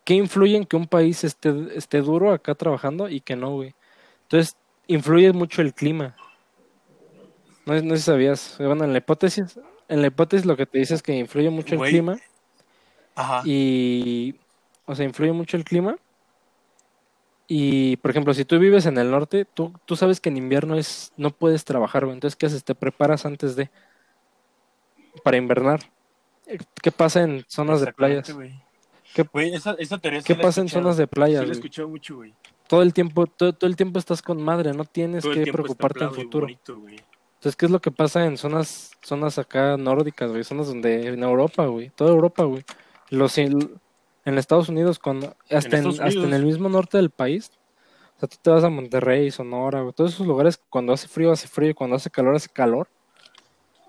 qué influye en que un país esté, esté duro acá trabajando y que no, güey. Entonces, influye mucho el clima. No, no sé si sabías, bueno, en la hipótesis, en la hipótesis lo que te dice es que influye mucho el clima. Ajá. Y o sea, influye mucho el clima. Y, por ejemplo, si tú vives en el norte, tú, tú sabes que en invierno es no puedes trabajar, güey. Entonces, ¿qué haces? Te preparas antes de... para invernar. ¿Qué pasa en zonas de playas? ¿Qué, esa, esa ¿qué pasa en zonas de? Sí, mucho, güey. Todo el tiempo, todo, todo, el tiempo estás con madre, no tienes que preocuparte en futuro. Entonces, ¿qué es lo que pasa en zonas, zonas acá nórdicas, güey? Zonas donde, en Europa, güey. Toda Europa, güey. Los, en Estados Unidos, cuando hasta, en, hasta en el mismo norte del país, o sea, tú te vas a Monterrey, Sonora, todos esos lugares, cuando hace frío, hace frío, cuando hace calor, hace calor.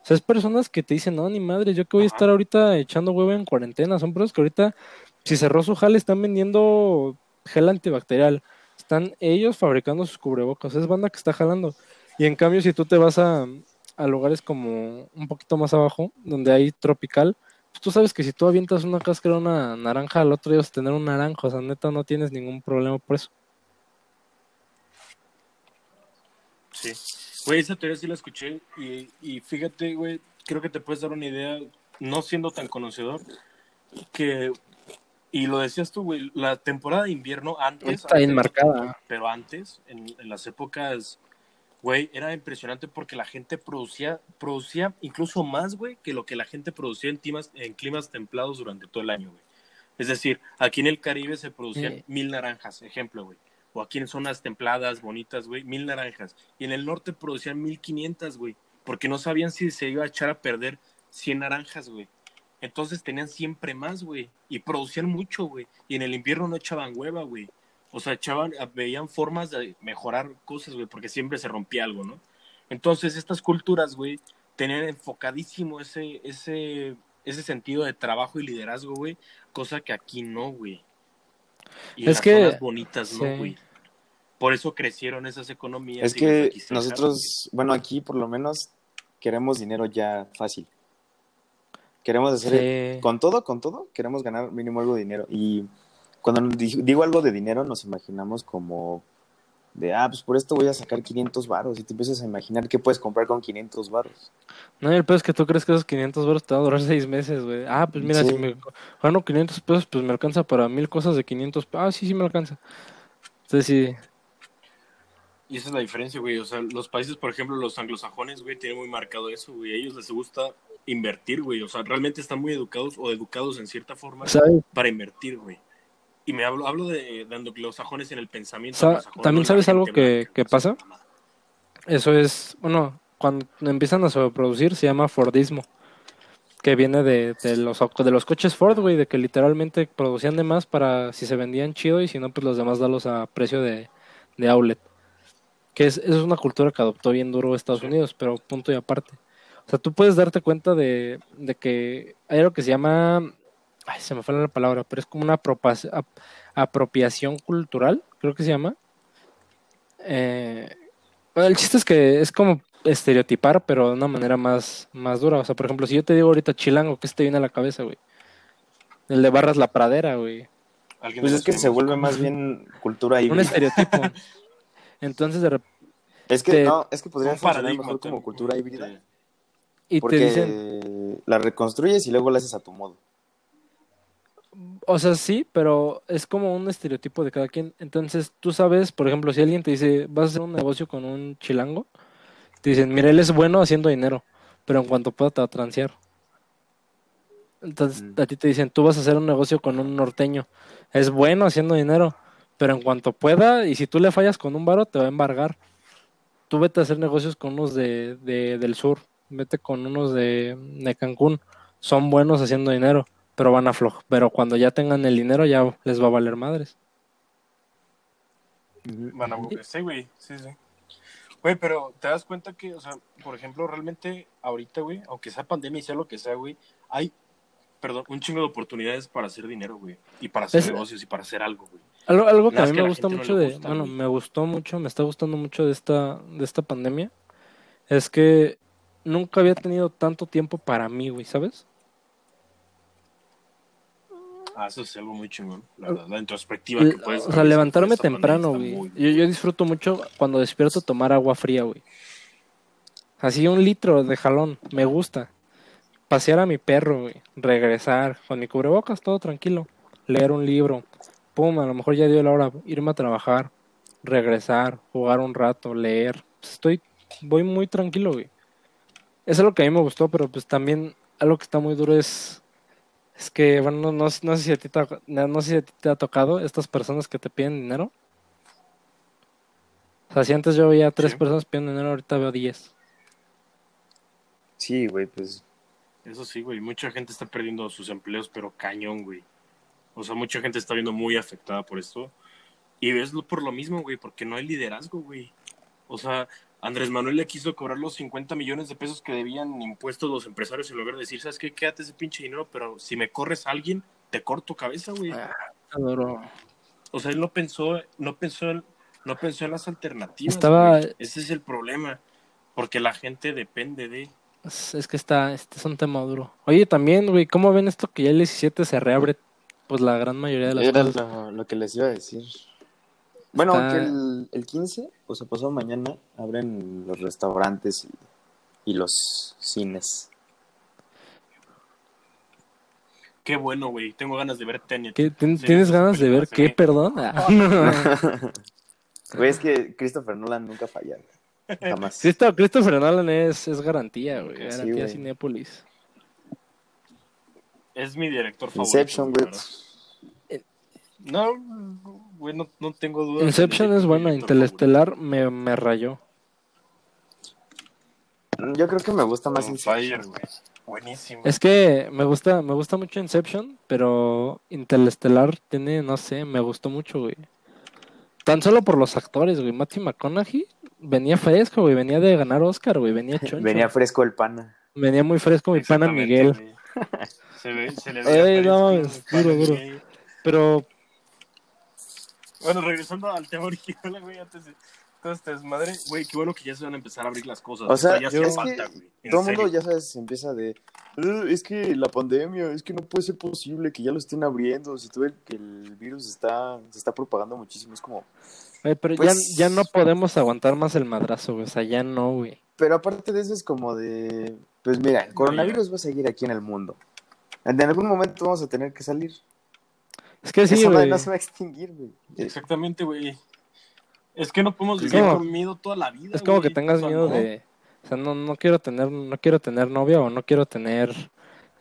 O sea, es personas que te dicen, no, ni madre, yo que voy a estar ahorita echando huevo en cuarentena. Son personas que ahorita, si cerró su jale, están vendiendo gel antibacterial. Están ellos fabricando sus cubrebocas. Es banda que está jalando. Y en cambio, si tú te vas a, a lugares como un poquito más abajo, donde hay tropical, pues, tú sabes que si tú avientas una cáscara una naranja, al otro día vas a tener un naranjo, o sea, neta, no tienes ningún problema por eso. Sí. Güey, esa teoría sí la escuché y fíjate, güey, creo que te puedes dar una idea, no siendo tan conocedor, que, y lo decías tú, güey, la temporada de invierno antes... Está bien marcada. Pero antes, en, en las épocas güey, era impresionante porque la gente producía, producía incluso más, güey, que lo que la gente producía en climas, en climas templados durante todo el año, güey. Es decir, aquí en el Caribe se producían mil naranjas, ejemplo, güey. O aquí en zonas templadas, bonitas, güey, mil naranjas. Y en el norte producían mil quinientas, güey. Porque no sabían si se iba a echar a perder cien naranjas, güey. Entonces tenían siempre más, güey. Y producían mucho, güey. Y en el invierno no echaban hueva, güey. O sea, echaban, veían formas de mejorar cosas, güey, porque siempre se rompía algo, ¿no? Entonces, estas culturas, güey, tenían enfocadísimo ese, ese, ese sentido de trabajo y liderazgo, güey, cosa que aquí no, güey. Y es que zonas bonitas, ¿no, güey? Por eso crecieron esas economías. Es que nosotros, bueno, aquí por lo menos queremos dinero ya fácil. Queremos hacer, con todo, con todo, queremos ganar mínimo algo de dinero. Y cuando digo algo de dinero, nos imaginamos como de, ah, pues por esto voy a sacar 500 varos y te empiezas a imaginar qué puedes comprar con 500 varos. No, el peor es que tú crees que esos 500 varos te van a durar 6 meses, güey. Ah, pues mira, si me gano 500 pesos, pues me alcanza para mil cosas de 500 Ah, sí, sí me alcanza. Entonces sí. Y esa es la diferencia, güey. O sea, los países, por ejemplo, los anglosajones, güey, tienen muy marcado eso, güey. A ellos les gusta invertir, güey. O sea, realmente están muy educados o educados en cierta forma para invertir, güey. Y me hablo, hablo de, los sajones en el pensamiento. También sabes algo que, pasa. Eso es, bueno, cuando empiezan a sobreproducir se llama Fordismo. Que viene de, los, de los coches Ford, güey, de que literalmente producían de más para si se vendían chido y si no, pues los demás darlos a precio de, outlet. Que es, es una cultura que adoptó bien duro Estados Unidos, pero punto y aparte. O sea, tú puedes darte cuenta de, de que hay algo que se llama ay, se me fue la palabra, pero es como una apropiación cultural, creo que se llama. Eh, el chiste es que es como estereotipar, pero de una manera más, más dura. O sea, por ejemplo, si yo te digo ahorita chilango, ¿qué se te viene a la cabeza, güey? El de Barras la Pradera, güey. Pues es que se vuelve más bien cultura híbrida. Un estereotipo. Entonces, de repente... Es que, no, es que podría funcionar mejor como cultura híbrida. Y porque te dicen... la reconstruyes y luego la haces a tu modo. O sea, sí, pero es como un estereotipo de cada quien. Entonces, tú sabes, por ejemplo, si alguien te dice, vas a hacer un negocio con un chilango, te dicen, mira, él es bueno haciendo dinero, pero en cuanto pueda te va a transear. Entonces, mm. a ti te dicen, tú vas a hacer un negocio con un norteño, es bueno haciendo dinero, pero en cuanto pueda, y si tú le fallas con un varo, te va a embargar. Tú vete a hacer negocios con unos de, de del sur, vete con unos de, de Cancún, son buenos haciendo dinero pero van a flojo. Pero cuando ya tengan el dinero ya les va a valer madres. Van a sí, güey, sí, sí. Güey, pero te das cuenta que, o sea, por ejemplo, realmente ahorita, güey, aunque sea pandemia y sea lo que sea, güey, hay, perdón, un chingo de oportunidades para hacer dinero, güey, y para hacer negocios y para hacer algo, güey. Algo, algo que a mí me gusta mucho de, bueno, me gustó mucho, me está gustando mucho de esta, de esta pandemia, es que nunca había tenido tanto tiempo para mí, güey, ¿sabes? Ah, eso es algo muy chingón, la, verdad, la introspectiva que puedes. O sea, levantarme temprano, güey. Yo, yo, disfruto mucho cuando despierto tomar agua fría, güey. Así un litro de jalón, me gusta. Pasear a mi perro, güey. Regresar con mi cubrebocas, todo tranquilo. Leer un libro. Pum, a lo mejor ya dio la hora irme a trabajar. Regresar, jugar un rato, leer. Pues estoy, voy muy tranquilo, güey. Eso es lo que a mí me gustó, pero pues también algo que está muy duro es es que, bueno, no, no, sé si a ti te, no sé si a ti te ha tocado estas personas que te piden dinero. O sea, si antes yo veía tres personas pidiendo dinero, ahorita veo diez. Sí, güey, pues. Eso sí, güey. Mucha gente está perdiendo sus empleos, pero cañón, güey. O sea, mucha gente está viendo muy afectada por esto. Y es por lo mismo, güey, porque no hay liderazgo, güey. O sea, Andrés Manuel le quiso cobrar los 50 millones de pesos que debían impuestos los empresarios en lugar de decir, ¿sabes qué? Quédate ese pinche dinero, pero si me corres a alguien, te corto cabeza, güey. Ah, o sea, él no pensó, no pensó, en, no pensó en las alternativas. Estaba... Ese es el problema, porque la gente depende de... Es, que está, este es un tema duro. Oye, también, güey, ¿cómo ven esto que ya el 17 se reabre? Pues la gran mayoría de las Era Lo, lo que les iba a decir. Bueno, aunque el, el 15, o sea, pasado mañana, abren los restaurantes y, los cines. Qué bueno, güey. Tengo ganas de ver Tenet. ¿Tienes ganas de ver qué, perdón? Güey, es que Christopher Nolan nunca falla. Jamás. Christopher Nolan es, es garantía, güey. Garantía sí, Cinépolis. Es mi director favorito. Inception, güey. No, güey, no, tengo dudas. Inception es buena, Interestelar me, me rayó. Yo creo que me gusta más Inception. güey. Buenísimo. Es que me gusta, me gusta mucho Inception, pero Interestelar tiene, no sé, me gustó mucho, güey. Tan solo por los actores, güey. Matthew McConaughey venía fresco, güey. Venía de ganar Oscar, güey. Venía choncho. venía fresco el pana. Venía muy fresco mi pana Miguel. se, ve, se le ve. no, duro, duro. Pero bueno, regresando al tema original, güey, antes de todo este desmadre, güey, qué bueno que ya se van a empezar a abrir las cosas. O sea, ya yo, falta, güey. Todo el mundo, ya sabes, empieza de, es que la pandemia, es que no puede ser posible que ya lo estén abriendo, si tú ves que el virus está, se está propagando muchísimo, es como... pero ya, pues ya no podemos aguantar más el madrazo, güey, o sea, ya no, güey. Pero aparte de eso es como de, pues mira, el coronavirus va a seguir aquí en el mundo. En algún momento vamos a tener que salir. Es que sí, güey. no se va a extinguir, güey. Exactamente, güey. Es que no podemos vivir con miedo toda la vida. Es como que tengas miedo de, o sea, no, no quiero tener, no quiero tener novia o no quiero tener,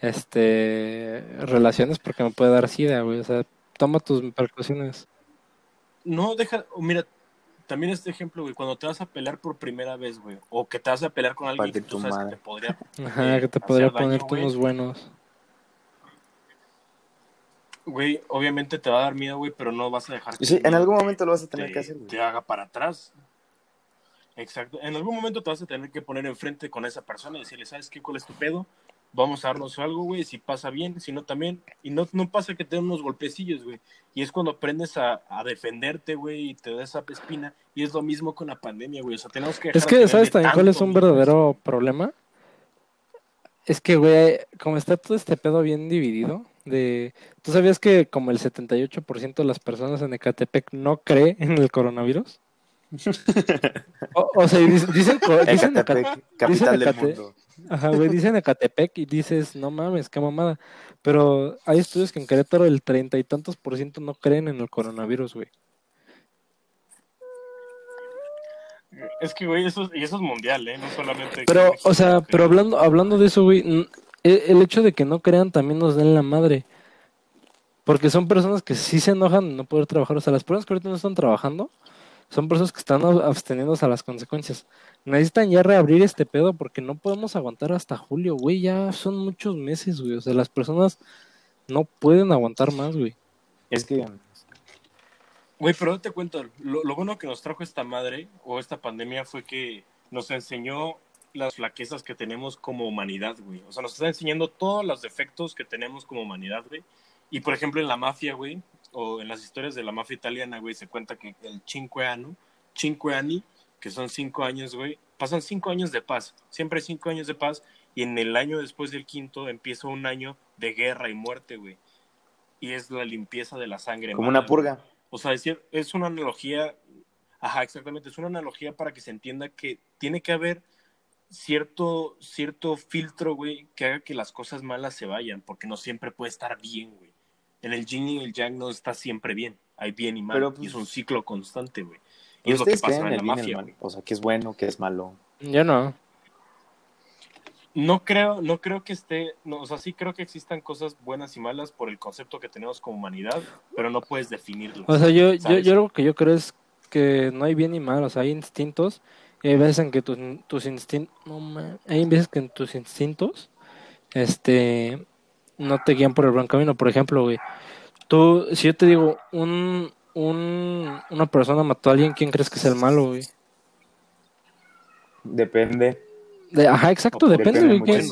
este, relaciones porque me puede dar sida, güey. O sea, toma tus precauciones. No, deja, mira, también este ejemplo, güey, cuando te vas a pelear por primera vez, güey, o que te vas a pelear con alguien que tú sabes que te podría, Ajá, que te podría poner unos buenos. Güey, obviamente te va a dar miedo, güey, pero no vas a dejar que. Sí, en algún momento lo vas a tener que hacer, güey. Te haga para atrás. Exacto. En algún momento te vas a tener que poner enfrente con esa persona y decirle, ¿sabes qué? ¿Cuál es tu pedo? Vamos a darnos algo, güey. Si pasa bien, si no también. Y no, no pasa que te den unos golpecillos, güey. Y es cuando aprendes a, defenderte, güey, y te da esa espina. Y es lo mismo con la pandemia, güey. O sea, tenemos que. Es que, ¿sabes también cuál es un verdadero problema? Es que, güey, como está todo este pedo bien dividido, de... ¿Tú sabías que como el 78% de las personas en Ecatepec no cree en el coronavirus? o, sea, dicen, dicen, Ecatepec, capital del mundo. Ajá, güey, dicen Ecatepec y dices, no mames, qué mamada. Pero hay estudios que en Querétaro el treinta y tantos por ciento no creen en el coronavirus, güey. Es que, güey, eso, y eso es mundial, ¿eh? No solamente... Pero, o sea, pero hablando, hablando de eso, güey, el hecho de que no crean también nos den la madre. Porque son personas que sí se enojan de no poder trabajar. O sea, las personas que ahorita no están trabajando son personas que están absteniéndose a las consecuencias. Necesitan ya reabrir este pedo porque no podemos aguantar hasta julio, güey. Ya son muchos meses, güey. O sea, las personas no pueden aguantar más, güey. Es que... Güey, pero te cuento, lo, lo bueno que nos trajo esta madre o esta pandemia fue que nos enseñó las flaquezas que tenemos como humanidad, güey. O sea, nos está enseñando todos los defectos que tenemos como humanidad, güey. Y por ejemplo, en la mafia, güey, o en las historias de la mafia italiana, güey, se cuenta que el Cinque Anno, Cinque Anni, que son cinco años, güey, pasan cinco años de paz. Siempre hay cinco años de paz. Y en el año después del quinto empieza un año de guerra y muerte, güey. Y es la limpieza de la sangre. Como una purga. O sea, es, es una analogía. Ajá, exactamente. Es una analogía para que se entienda que tiene que haber cierto, cierto filtro, güey, que haga que las cosas malas se vayan, porque no siempre puede estar bien, güey. En el yin y el yang no está siempre bien, hay bien y mal, y es pues, un ciclo constante, güey. Y es lo que pasa en la mafia, O sea, que es bueno, que es malo. Yo no. No creo, no creo que esté, no, o sea, sí creo que existan cosas buenas y malas por el concepto que tenemos como humanidad, pero no puedes definirlo. O sea, yo, yo, yo lo que yo creo es que no hay bien y mal, o sea, hay instintos y hay veces en que tus, tus instintos, no hay veces que en tus instintos, este, no te guían por el buen camino. Por ejemplo, güey, tú, si yo te digo, un, un, una persona mató a alguien, ¿quién crees que es el malo, güey? Depende. De, ajá, exacto, depende, güey.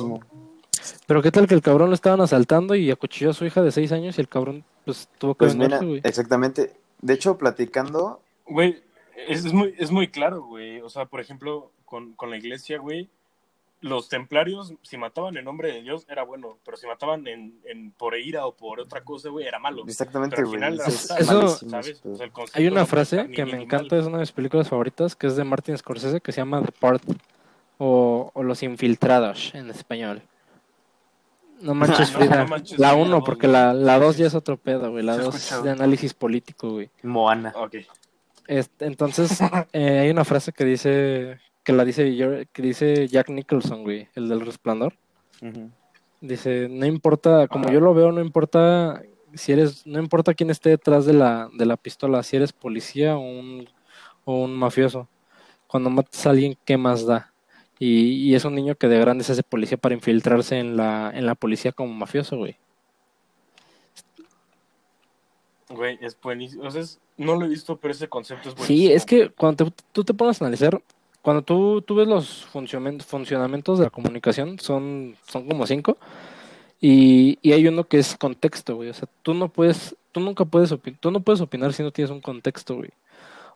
Pero qué tal que el cabrón lo estaban asaltando y acuchilló a su hija de seis años y el cabrón, pues, tuvo que pues güey. Exactamente. De hecho, platicando... Güey, es, muy, es muy claro, güey. O sea, por ejemplo, con, con la iglesia, güey, los templarios, si mataban en nombre de Dios, era bueno, pero si mataban en, en por ira o por otra cosa, güey, era malo. Exactamente, güey. Eso, hay una frase que me encanta, es una de mis películas favoritas, que es de Martin Scorsese, que se llama The Part, o, o Los Infiltrados en español. No manches Frida. la 1, porque la 2 ya es otro pedo, güey. La 2 de análisis político, güey. Moana. Ok. Este, entonces, eh, hay una frase que dice, que la dice, que dice Jack Nicholson, güey, el del resplandor. Dice, no importa, como yo lo veo, no importa si eres, no importa quién esté detrás de la, de la pistola, si eres policía o un, o un mafioso. Cuando matas a alguien, ¿qué más da? Y, y, es un niño que de grande se hace policía para infiltrarse en la, en la policía como mafioso, güey. Güey, es buenísimo. O sea, no lo he visto, pero ese concepto es buenísimo. Sí, es que cuando tú te pones a analizar, cuando tú, tú ves los funcionamientos de la comunicación, son, son como cinco, y, y hay uno que es contexto, güey. O sea, tú no puedes, tú nunca puedes opinar, tú no puedes opinar si no tienes un contexto, güey.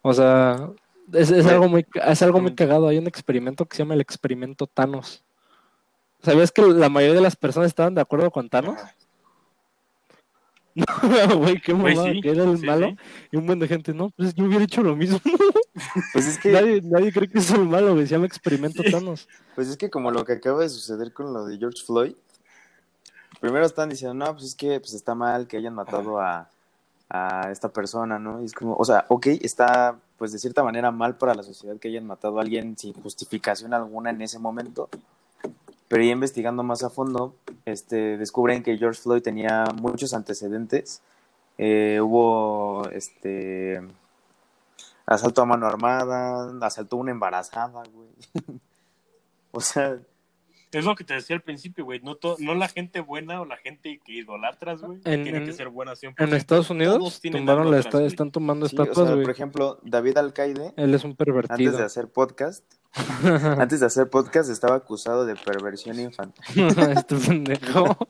O sea, es, es algo muy, es algo muy cagado. Hay un experimento que se llama el experimento Thanos. ¿Sabías que la mayoría de las personas estaban de acuerdo con Thanos? No, güey, qué mamada, que era el malo. Y un buen de gente, no, pues yo hubiera hecho lo mismo. Pues es que. Nadie, nadie cree que es el malo, güey, se llama experimento Thanos. Pues es que como lo que acaba de suceder con lo de George Floyd, primero están diciendo, no, pues es que pues está mal que hayan matado a, a esta persona, ¿no? Y es como, o sea, ok, está pues de cierta manera mal para la sociedad que hayan matado a alguien sin justificación alguna en ese momento, pero ya investigando más a fondo, este, descubren que George Floyd tenía muchos antecedentes. Eh, hubo este asalto a mano armada, asaltó a una embarazada, güey. o sea, es lo que te decía al principio, güey. No, no la gente buena o la gente que idolatras, güey. Tiene que ser buena siempre. En Estados Unidos tumbaron la están tomando estatuas, güey. por ejemplo, David Alcaide. Él es un pervertido. Antes de hacer podcast. antes de hacer podcast estaba acusado de perversión infantil. este pendejo.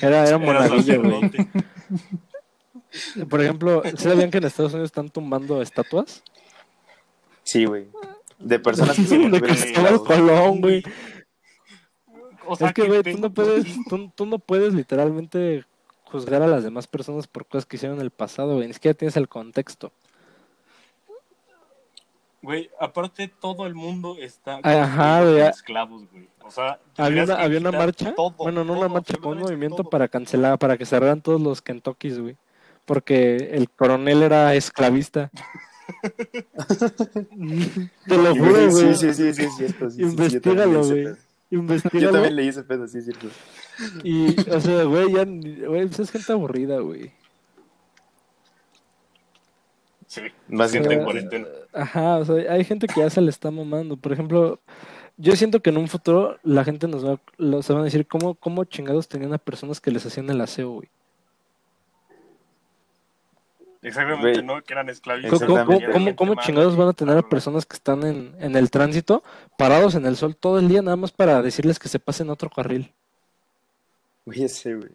Era, era monaguillo, güey. Por ejemplo, ¿sabían que en Estados Unidos están tumbando estatuas? Sí, güey de personas que se de Cristóbal Colón, güey. O sea, es que, güey, tú no puedes, tú, no puedes literalmente juzgar a las demás personas por cosas que hicieron en el pasado, güey. Ni siquiera tienes el contexto. Güey, aparte todo el mundo está Ajá, güey. esclavos, güey. O sea, había una, había una marcha, bueno, no una marcha, fue un movimiento para cancelar, para que cerraran todos los Kentuckys, güey. Porque el coronel era esclavista. Te lo juro, güey. Sí, sí, sí, sí, es cierto. Sí, Investígalo, güey. Investígalo. Yo también leí ese pedo, sí, cierto. Y, o sea, güey, ya, güey, pues es gente aburrida, güey. Sí, más gente en cuarentena. Ajá, o sea, hay gente que ya se le está mamando. Por ejemplo, yo siento que en un futuro la gente nos va, se van a decir cómo, cómo chingados tenían a personas que les hacían el aseo, güey. Exactamente, ¿no? Que eran esclavistas. ¿Cómo, chingados van a tener a personas que están en, en el tránsito parados en el sol todo el día nada más para decirles que se pasen a otro carril? Güey, ese, güey.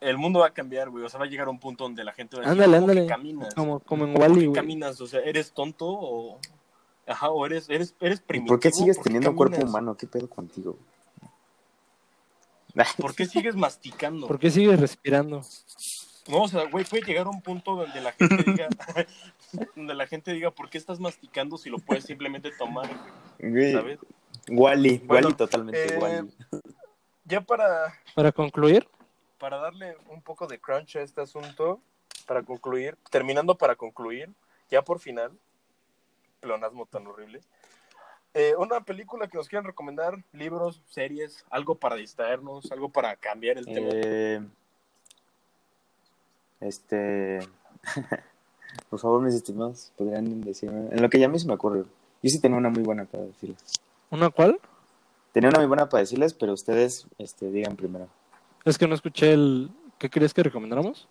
El mundo va a cambiar, güey. O sea, va a llegar a un punto donde la gente va a decir, ándale, ándale. caminas? Como, como en Wally, güey. caminas? O sea, ¿eres tonto o...? Ajá, o eres, eres, eres primitivo. ¿Por qué sigues teniendo un cuerpo humano? ¿Qué pedo contigo? ¿Por qué sigues masticando? ¿Por qué sigues respirando? No, o sea, güey, puede llegar a un punto donde la gente diga, donde la gente diga, ¿por qué estás masticando si lo puedes simplemente tomar? Güey, ¿Sabes? Wally, Wally totalmente eh, Wally. Ya para... Para concluir. Para darle un poco de crunch a este asunto, para concluir, terminando para concluir, ya por final, plonasmo tan horrible. Eh, una película que nos quieran recomendar, libros, series, algo para distraernos, algo para cambiar el tema. Eh, este. Por favor, mis estimados, podrían decirme. En lo que ya mismo me ocurre. Yo sí tenía una muy buena para decirles. ¿Una cuál? Tenía una muy buena para decirles, pero ustedes este, digan primero. Es que no escuché el. ¿Qué querías que recomendáramos?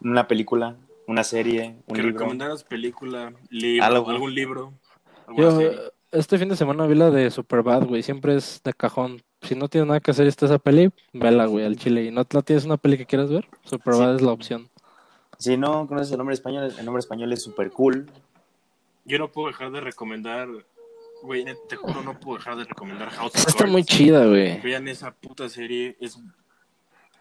Una película, una serie, un que libro. recomendaras película, libro, algún libro. Yo, este fin de semana vi la de Superbad, güey. Siempre es de cajón si no tienes nada que hacer y está esa peli, vela, güey, al chile. ¿Y no, tienes una peli que quieras ver? Superbad es la opción. Si no conoces el nombre español, el nombre español es super cool. Yo no puedo dejar de recomendar, güey, te juro, no puedo dejar de recomendar House of Está muy chida, güey. Vean esa puta serie, es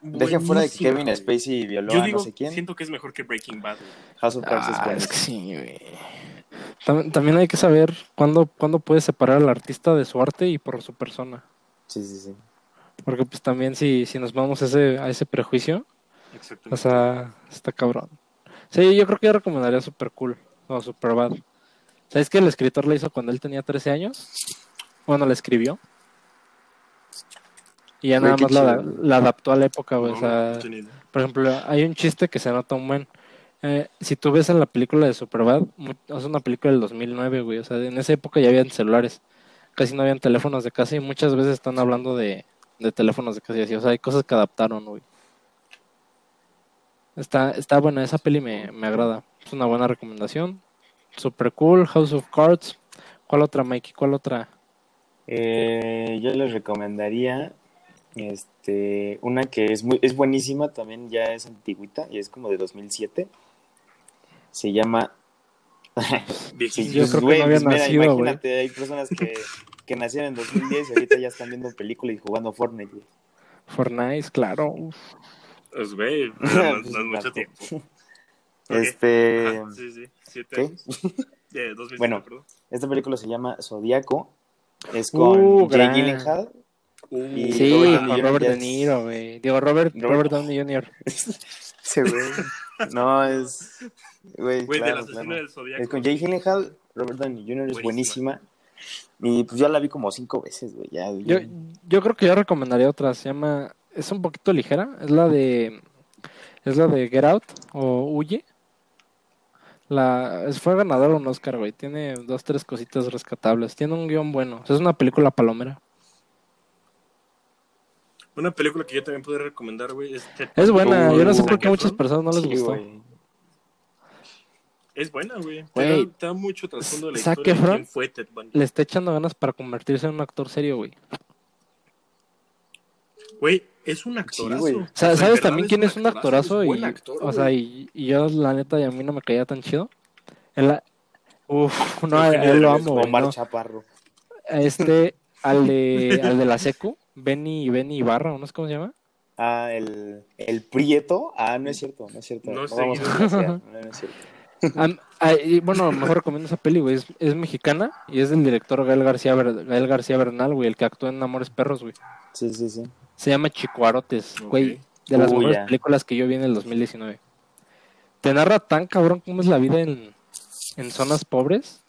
Dejen fuera de que Kevin Spacey violó a no sé quién. Siento que es mejor que Breaking Bad. House of Cards es ah, Es que sí, güey. También hay que saber cuándo, cuándo puedes separar al artista de su arte y por su persona. Sí, sí, sí. Porque pues también si, si nos vamos a ese, a ese prejuicio, o sea, está cabrón. Sí, yo creo que yo recomendaría Super Cool o Super Bad. ¿Sabes que el escritor la hizo cuando él tenía 13 años? Bueno, la escribió. Y ya nada más la, adaptó a la época, güey. o sea, por ejemplo, hay un chiste que se nota un buen. Eh, si tú ves en la película de Superbad, es una película del 2009, güey. O sea, en esa época ya habían celulares casi no habían teléfonos de casa y muchas veces están hablando de, de teléfonos de casa y así. O sea, hay cosas que adaptaron, güey. Está, está buena, esa peli me, me agrada. Es una buena recomendación. Super cool, House of Cards. ¿Cuál otra, Mikey? ¿Cuál otra? Eh, yo les recomendaría este una que es muy es buenísima, también ya es antigüita y es como de 2007. Se llama sí, yo creo que no había pues nacido, Imagínate, hay personas que, que nacieron en 2010 y ahorita ya están viendo películas y jugando Fortnite. Fortnite, claro. Pues, güey, no, es mucho tiempo. Este. sí, sí, siete años. bueno, esta película se llama Zodíaco. Es con uh, Jake Gyllenhaal. Uh, sí, con Robert De Niro, güey. Digo, Robert, Robert, Downey Jr. sí, güey. No, es. Güey, claro, claro. del Zodíaco. Es con Jake Gyllenhaal. Robert Downey Jr. es buenísima. Y pues ya la vi como cinco veces, güey. Ya, yo, yo creo que yo recomendaría otra. Se llama. Es un poquito ligera. Es la de. Es la de Get Out o Huye. La, fue ganador un Oscar, güey. Tiene dos, tres cositas rescatables. Tiene un guion bueno. es una película palomera. Una película que yo también podría recomendar, güey. Es, es buena. yo no sé por qué a muchas personas no les gustó. Es buena, güey. Te, da, mucho trasfondo de la historia. ¿Quién fue Ted Le está echando ganas para convertirse en un actor serio, güey. Güey, es un actorazo. ¿Sabes también quién es un actorazo? y, o sea, y, yo, la neta, y a mí no me caía tan chido. El, uf, no, él lo amo. Omar Chaparro. Este, al de, al de la secu, Benny, Benny Ibarra, ¿no sé cómo se llama? Ah, el, el Prieto. Ah, no es cierto, no es cierto. No, no, no es cierto. Bueno, mejor recomiendo esa peli, güey. Es, es, mexicana y es del director Gael García, Gael García Bernal, güey, el que actuó en Amores Perros, güey. Sí, sí, sí. Se llama Chicuarotes, güey. De las mejores películas que yo vi en el 2019. Te narra tan cabrón cómo es la vida en, en zonas pobres.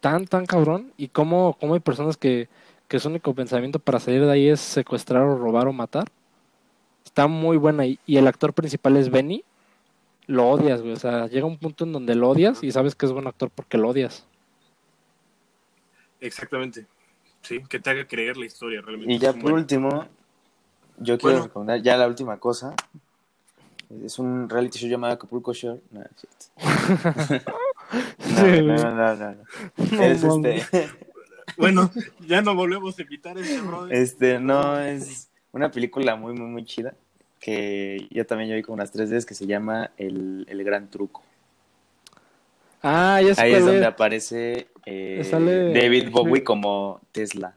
Tan, tan cabrón. Y cómo, cómo hay personas que, que su único pensamiento para salir de ahí es secuestrar o robar o matar. Está muy buena. Y, y el actor principal es Benny. Lo odias, güey. O sea, llega un punto en donde lo odias y sabes que es buen actor porque lo odias. Exactamente. Sí, que te haga creer la historia realmente. Y ya por último, yo quiero recomendar ya la última cosa. Es un reality show llamado Acapulco Shore. No, no, no, no, no, Es este. bueno, ya no volvemos a invitar a este brother. Este, no, es una película muy, muy, muy chida. Que yo también yo vi como unas tres veces que se llama El, el Gran Truco. Ah, ya Ahí es donde aparece eh, David Bowie como Tesla.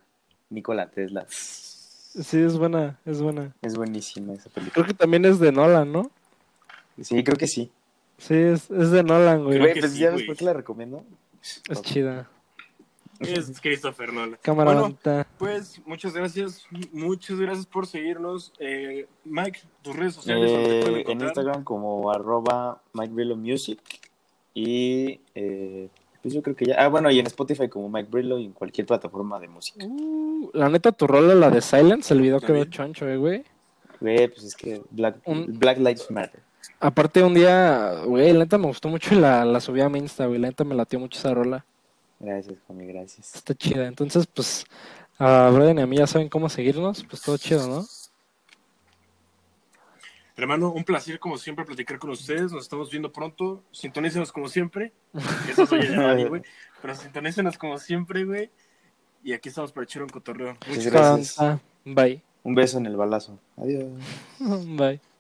Nikola Tesla. Sí, es buena, es buena. Es buenísima esa película. Creo que también es de Nolan, ¿no? Sí, creo que sí. Sí, es, es de Nolan, güey. pues ya ves por qué la recomiendo. Es chida. Es Christopher Nolan. Cámara bueno, pues muchas gracias, muchas gracias por seguirnos. Eh, Mike, tus redes sociales. Eh, en Instagram como arroba Mike Music y eh, pues yo creo que ya. Ah, bueno, y en Spotify como Mike Brillo y en cualquier plataforma de música. Uh, la neta, tu rol la de Silence, el video quedó choncho, eh, güey. Güey, pues es que Black, Black Lives Matter. Aparte, un día, güey, la neta me gustó mucho la, la subí a mi Insta, güey. La neta me latió mucho esa rola. Gracias, Tommy, gracias. Está chida. Entonces, pues, a Brian y a mí ya saben cómo seguirnos. Pues todo chido, ¿no? Hermano, un placer como siempre platicar con ustedes. Nos estamos viendo pronto. Sintonícenos como siempre. Eso soy el güey. Pero sintonícenos como siempre, güey. Y aquí estamos para echar un cotorreo. Muchas gracias. Bye. Un beso en el balazo. Adiós. Bye.